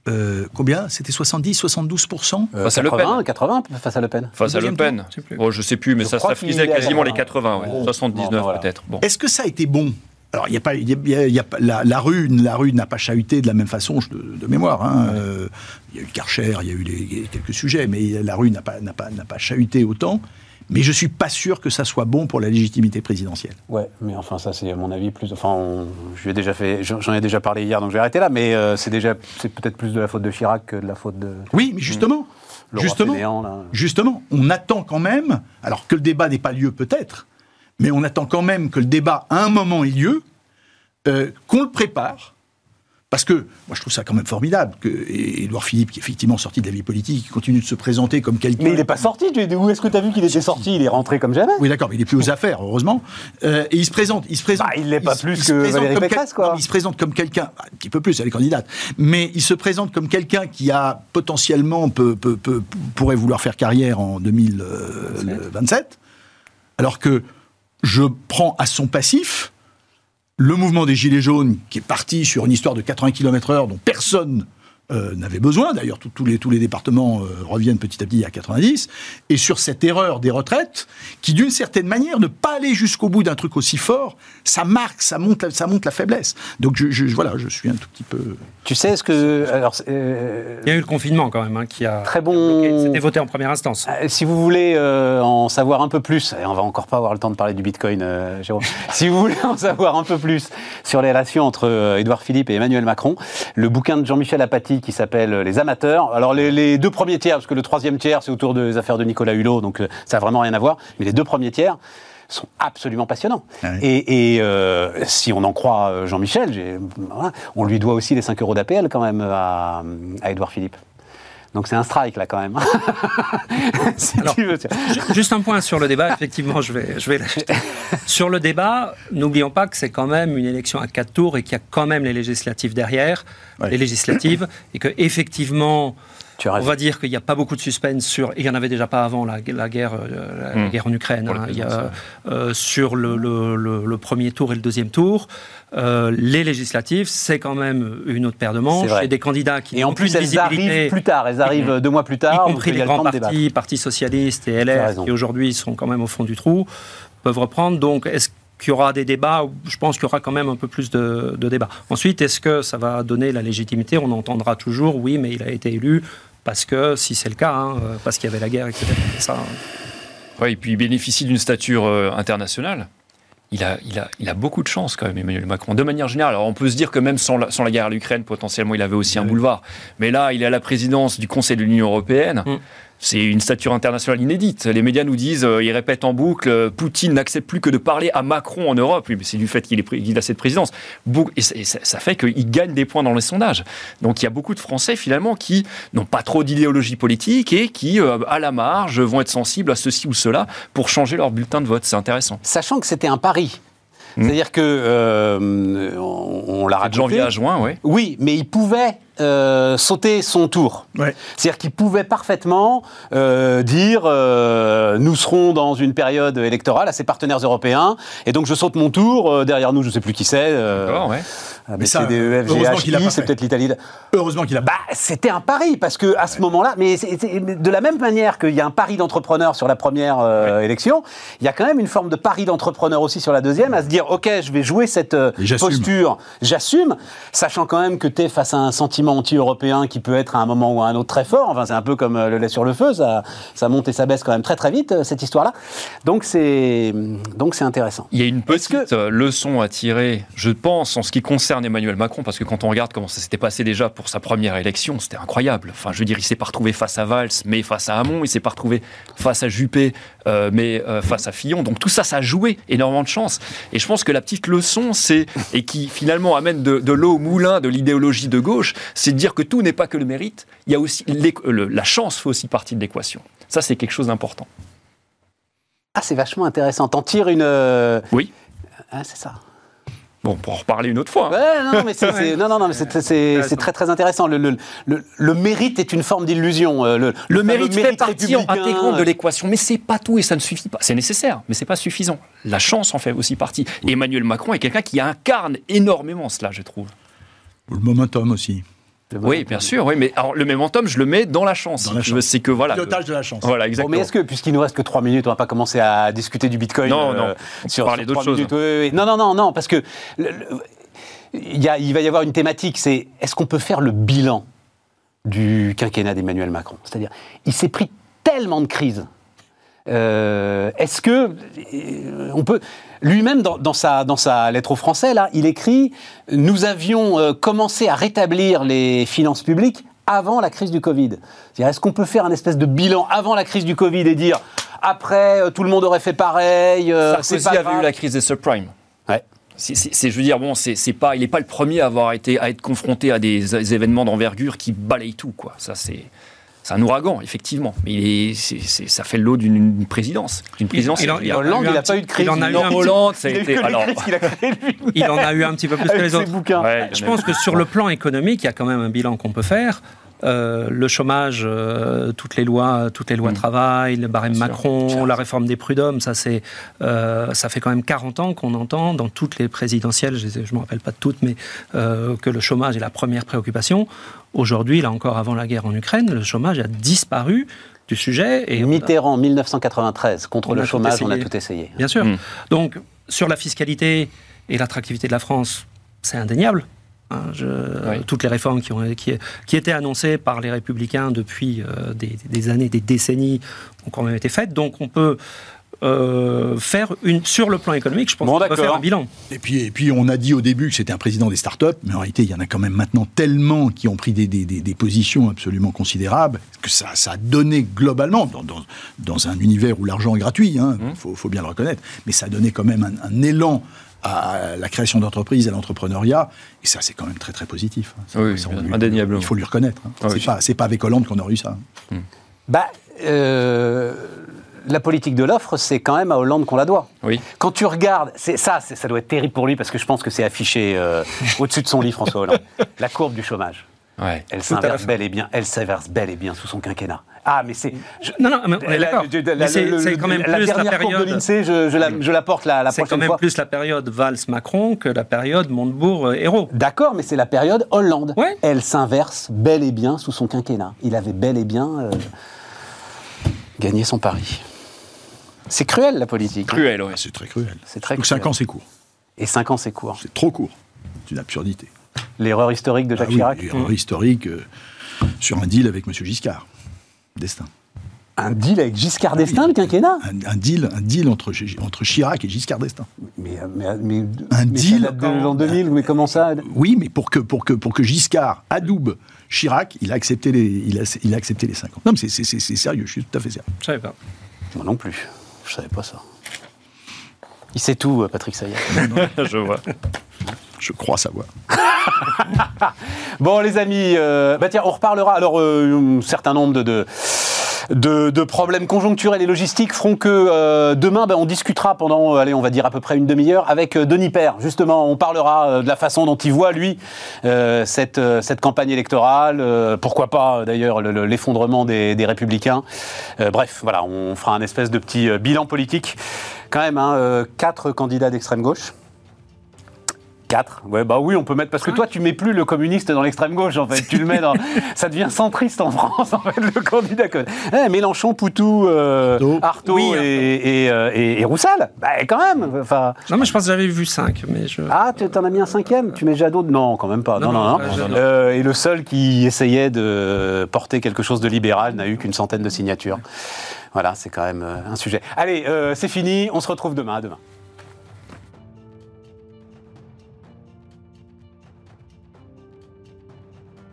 euh, combien? C'était 70, 72% euh, Face à Le Pen 80 face à Le Pen. Face à Le Pen. Oh, je sais plus, mais ça, ça faisait quasiment les 80, 79 peut-être. Est-ce que ça a été bon? Alors, il y a pas, y a, la, rue, la rue n'a pas chahuté de la même façon de, mémoire. Hein. il y a eu Karcher, il y a eu quelques sujets, mais la rue n'a pas, pas, pas chahuté autant. Mais je suis pas sûr que ça soit bon pour la légitimité présidentielle. Ouais, mais enfin ça c'est à mon avis plus. Enfin, déjà fait, j'en ai déjà parlé hier, donc je vais arrêter là. Mais euh, c'est déjà, peut-être plus de la faute de Chirac que de la faute de. Oui, mais justement, justement, justement, on attend quand même. Alors que le débat n'ait pas lieu peut-être, mais on attend quand même que le débat à un moment ait lieu, euh, qu'on le prépare Parce que, moi je trouve ça quand même formidable que Édouard Philippe, qui est effectivement sorti de la vie politique, qui continue de se présenter comme quelqu'un... Mais il n'est pas sorti, où est-ce que tu as vu qu'il était sorti? Il est rentré comme jamais. Oui, d'accord, mais il est plus aux affaires, heureusement. Euh, et il se présente, il se présente. Bah, il l'est pas plus que Valérie Pécresse, quoi. non, il se présente comme quelqu'un, un petit peu plus, elle est candidate, mais il se présente comme quelqu'un qui a potentiellement peut, peut- peut- pourrait vouloir faire carrière en 2027, alors que je prends à son passif le mouvement des Gilets jaunes, qui est parti sur une histoire de 80 km/h dont personne euh, n'avait besoin, d'ailleurs tous les, tous les départements euh, reviennent petit à petit à 90, et sur cette erreur des retraites, qui d'une certaine manière, ne pas aller jusqu'au bout d'un truc aussi fort, ça marque, ça monte, la- ça monte la faiblesse. Donc je, je- voilà, je suis un tout petit peu... Tu sais ce que. Alors, euh, Il y a eu le confinement quand même, hein, qui a Très bon-. C'était voté en première instance. Euh, Si vous voulez euh, en savoir un peu plus, et on va encore pas avoir le temps de parler du Bitcoin, euh, Jérôme. si vous voulez en savoir un peu plus sur les relations entre euh, Édouard Philippe et Emmanuel Macron, le bouquin de Jean-Michel Apathy qui s'appelle Les amateurs. Alors les, les deux premiers tiers, parce que le troisième tiers c'est autour des affaires de Nicolas Hulot, donc euh, ça a vraiment rien à voir. Mais les deux premiers tiers sont absolument passionnants. Ah oui. Et, et, euh, si on en croit euh, Jean-Michel, voilà, on lui doit aussi les 5 euros d'APL quand même à, à Édouard Philippe. Donc c'est un strike là quand même. si Alors, tu veux. Ju- Juste un point sur le débat, effectivement, je vais, je vais l'acheter. Sur le débat, n'oublions pas que c'est quand même une élection à quatre tours et qu'il y a quand même les législatives derrière, Ouais. les législatives, et que effectivement, on raison. va dire qu'il n'y a pas beaucoup de suspense sur, et il n'y en avait déjà pas avant la, la guerre, euh, la, Hmm. guerre en Ukraine, hein. il y a, présidence, euh, sur le, le- le- le premier tour et le deuxième tour. Euh, les législatives, c'est quand même une autre paire de manches, et des candidats qui Et en plus, elles arrivent plus tard. Elles arrivent deux mois plus y tard. donc compris y les le grands partis, Parti socialiste et LR, qui aujourd'hui sont quand même au fond du trou, peuvent reprendre. Donc, est-ce qu'il y aura des débats Je pense qu'il y aura quand même un peu plus de, de débats. Ensuite, est-ce que ça va donner la légitimité? On entendra toujours, oui, mais il a été élu parce que, si c'est le cas, hein, euh, parce qu'il y avait la guerre, etc. Ça, Ouais, et puis il bénéficie d'une stature euh, internationale. Il a, il, a, il a beaucoup de chance quand même, Emmanuel Macron. De manière générale, alors on peut se dire que même sans la, sans la guerre à l'Ukraine, potentiellement, il avait aussi un boulevard. Mais là, il est à la présidence du Conseil de l'Union européenne. Mm. C'est une stature internationale inédite. Les médias nous disent, euh, ils répètent en boucle, euh, Poutine n'accepte plus que de parler à Macron en Europe. Oui, mais c'est du fait qu'il a cette présidence. Et, ça- fait qu'il gagne des points dans les sondages. Donc il y a beaucoup de Français finalement qui n'ont pas trop d'idéologie politique et qui, euh, à la marge, vont être sensibles à ceci ou cela pour changer leur bulletin de vote. C'est intéressant. Sachant que c'était un pari. Hmm. C'est-à-dire que on, on l'a De raconté. janvier à juin, oui. Oui, mais il pouvait euh, sauter son tour. Ouais. C'est-à-dire qu'il pouvait parfaitement euh, dire euh, nous serons dans une période électorale à ses partenaires européens et donc je saute mon tour euh, derrière nous je sais plus qui c'est euh, D'accord, ouais. A, B, Mais ça, C, D, F, G, heureusement H, qu'il l'a I, pas c'est peut-être l'Italie. Heureusement qu'il a... Bah, c'était un pari parce que à ce moment-là, mais c'est- c'est- de la même manière qu'il y a un pari d'entrepreneur sur la première euh, élection, il y a quand même une forme de pari d'entrepreneur aussi sur la deuxième, à se dire ok, je vais jouer cette posture, j'assume, sachant quand même que tu es face à un sentiment anti-européen qui peut être à un moment ou à un autre très fort. Enfin, c'est un peu comme euh, le lait sur le feu, ça, ça monte et ça baisse quand même très très vite euh, cette histoire-là. Donc c'est donc c'est intéressant. Il y a une petite que- euh, leçon à tirer, je pense, en ce qui concerne Emmanuel Macron, parce que quand on regarde comment ça s'était passé déjà pour sa première élection, c'était incroyable. Enfin, je veux dire, il s'est pas retrouvé face à Valls, mais face à Hamon, il s'est pas retrouvé face à Juppé, euh, mais euh, face à Fillon. Donc tout ça, ça a joué énormément de chance. Et je pense que la petite leçon, c'est, et qui finalement amène de, de l'eau au moulin de l'idéologie de gauche, c'est de dire que tout n'est pas que le mérite, il y a aussi, le- la chance fait aussi partie de l'équation. Ça, c'est quelque chose d'important. Ah, c'est vachement intéressant. T'en tires une. euh, Oui. Ah, c'est ça. Bon, on pourra en reparler une autre fois. hein. Ouais, non, mais c'est, non, non, c'est, très très intéressant. Le, le, le, le mérite est une forme d'illusion. euh, Le, Le fameux mérite fait partie intégrante de euh, l'équation, mais c'est pas tout et ça ne suffit pas. C'est nécessaire, mais c'est pas suffisant. La chance en fait aussi partie. Et Emmanuel Macron est quelqu'un qui incarne énormément cela, je trouve. Le momentum aussi. Oui, bien sûr, oui, mais alors, le momentum, je le mets dans la chance. Dans la Je- chance. C'est que voilà. Pilotage de la chance. Voilà, Bon, exactement. mais est-ce que, puisqu'il nous reste que 3 minutes, on va pas commencer à discuter du Bitcoin Non, euh, non. On sur, parler d'autres choses. Non, non, non, non, parce que le- le- il, y a- il va y avoir une thématique, c'est est-ce qu'on peut faire le bilan du quinquennat d'Emmanuel Macron? C'est-à-dire, il s'est pris tellement de crises. Euh, Est-ce que euh, on peut lui-même dans, dans sa dans sa lettre aux Français là, il écrit nous avions euh, commencé à rétablir les finances publiques avant la crise du Covid. Est-ce qu'on peut faire un espèce de bilan avant la crise du Covid et dire après euh, tout le monde aurait fait pareil, euh, c'est Sarkozy pas avait grave. eu la crise des subprimes. Ouais. c'est, je veux dire, bon, c'est, pas, il n'est pas le premier à avoir été à être confronté à des, événements d'envergure qui balayent tout, quoi. Ça, c'est. C'est un ouragan, effectivement, mais il est, ça fait le lot d'une présidence. D'une présidence. Il, il, Hollande, il n'a pas eu de crise. Il en a eu un Hollande, ça a été. Alors... il, a il en a eu un petit peu plus que les autres. Ouais, je pense que sur le plan économique, il y a quand même un bilan qu'on peut faire. Euh, le chômage, euh, toutes les lois, toutes les lois mm. travail, le barème Macron, la réforme des prud'hommes, ça c'est, euh, ça fait quand même 40 ans qu'on entend dans toutes les présidentielles, je ne me rappelle pas de toutes, mais que le chômage est la première préoccupation. Aujourd'hui, là encore avant la guerre en Ukraine, le chômage a disparu du sujet. Et Mitterrand, 1993, contre le chômage, on a tout essayé. Bien sûr. Mm. Donc, sur la fiscalité et l'attractivité de la France, c'est indéniable. Hein, toutes les réformes qui, ont, qui, qui, étaient annoncées par les républicains depuis euh, des, années, des décennies, ont quand même été faites. Donc on peut euh, faire une sur le plan économique, je pense qu'on peut faire un bilan. Et puis, et puis on a dit au début que c'était un président des startups, mais en réalité il y en a quand même maintenant tellement qui ont pris des, des, des positions absolument considérables que ça, ça a donné globalement dans, dans, dans un univers où l'argent est gratuit, il hein, mmh. faut, faut, bien le reconnaître, mais ça a donné quand même un, un élan à la création d'entreprises, à l'entrepreneuriat. Et ça, c'est quand même très, très positif. Hein. Oui, indéniablement. Il faut lui reconnaître. Hein. Ah c'est, pas, pas, avec Hollande qu'on aurait eu ça. Hmm. Bah, euh, la politique de l'offre, c'est quand même à Hollande qu'on la doit. Oui. Quand tu regardes, c'est, ça, ça doit être terrible pour lui parce que je pense que c'est affiché euh, au-dessus de son lit, François Hollande. La courbe du chômage. Ouais. Elle s'inverse bel et bien. Elle s'inverse bel et bien sous son quinquennat. Ah, mais c'est. Non, non, mais on est d'accord. C'est quand même plus la période. de l'INSEE, je, je, la, je, la, porte la, la prochaine fois. C'est quand même plus la période Valls-Macron que la période Montebourg-Hérault. D'accord, mais c'est la période Hollande. Ouais. Elle s'inverse bel et bien sous son quinquennat. Il avait bel et bien euh, gagné son pari. C'est cruel, la politique. Cruel, oui. C'est très cruel. C'est très Donc 5 ans, c'est court. Et 5 ans, c'est court. C'est trop court. C'est une absurdité. L'erreur historique de Jacques ah Chirac. L'erreur historique euh, sur un deal avec M. Giscard d'Estaing. Un deal avec Giscard d'Estaing, le quinquennat? Un, deal, un deal entre, entre Chirac et Giscard d'Estaing. Mais, mais, un deal en 2000, mais comment ça Oui, mais pour que, pour, que, pour que Giscard adoube Chirac, il a accepté les, il a, il a accepté les 50. Non, mais c'est sérieux, je suis tout à fait sérieux. Je savais pas. Moi non plus, je savais pas ça. Il sait tout, Patrick Sayat. je vois. Je crois savoir. bon, les amis, euh, bah tiens, on reparlera. Alors, euh, un certain nombre de, de problèmes conjoncturels et logistiques feront que euh, demain, bah, on discutera pendant, allez, on va dire à peu près une demi-heure avec Denis Père. Justement, on parlera de la façon dont il voit, lui, cette, cette campagne électorale. pourquoi pas, d'ailleurs, l'effondrement des, des, Républicains. bref, voilà, on fera un espèce de petit bilan politique. Quand même, hein, quatre candidats d'extrême gauche. 4. Ouais, bah oui, on peut mettre. Parce que toi, tu mets plus le communiste dans l'extrême gauche, en fait. Tu le mets dans. ça devient centriste en France, en fait, le candidat. Eh, Mélenchon, Poutou, euh, Artaud et, et, euh, et, et, Roussel. Bah, quand même. Enfin. Non, mais je pense que j'avais vu 5. Mais je... Ah, tu en as mis un cinquième? Tu mets Jadot? Non, quand même pas. Non, non, non. Euh, et le seul qui essayait de porter quelque chose de libéral n'a eu qu'une centaine de signatures. Voilà, c'est quand même un sujet. Allez, c'est fini. On se retrouve demain. À demain.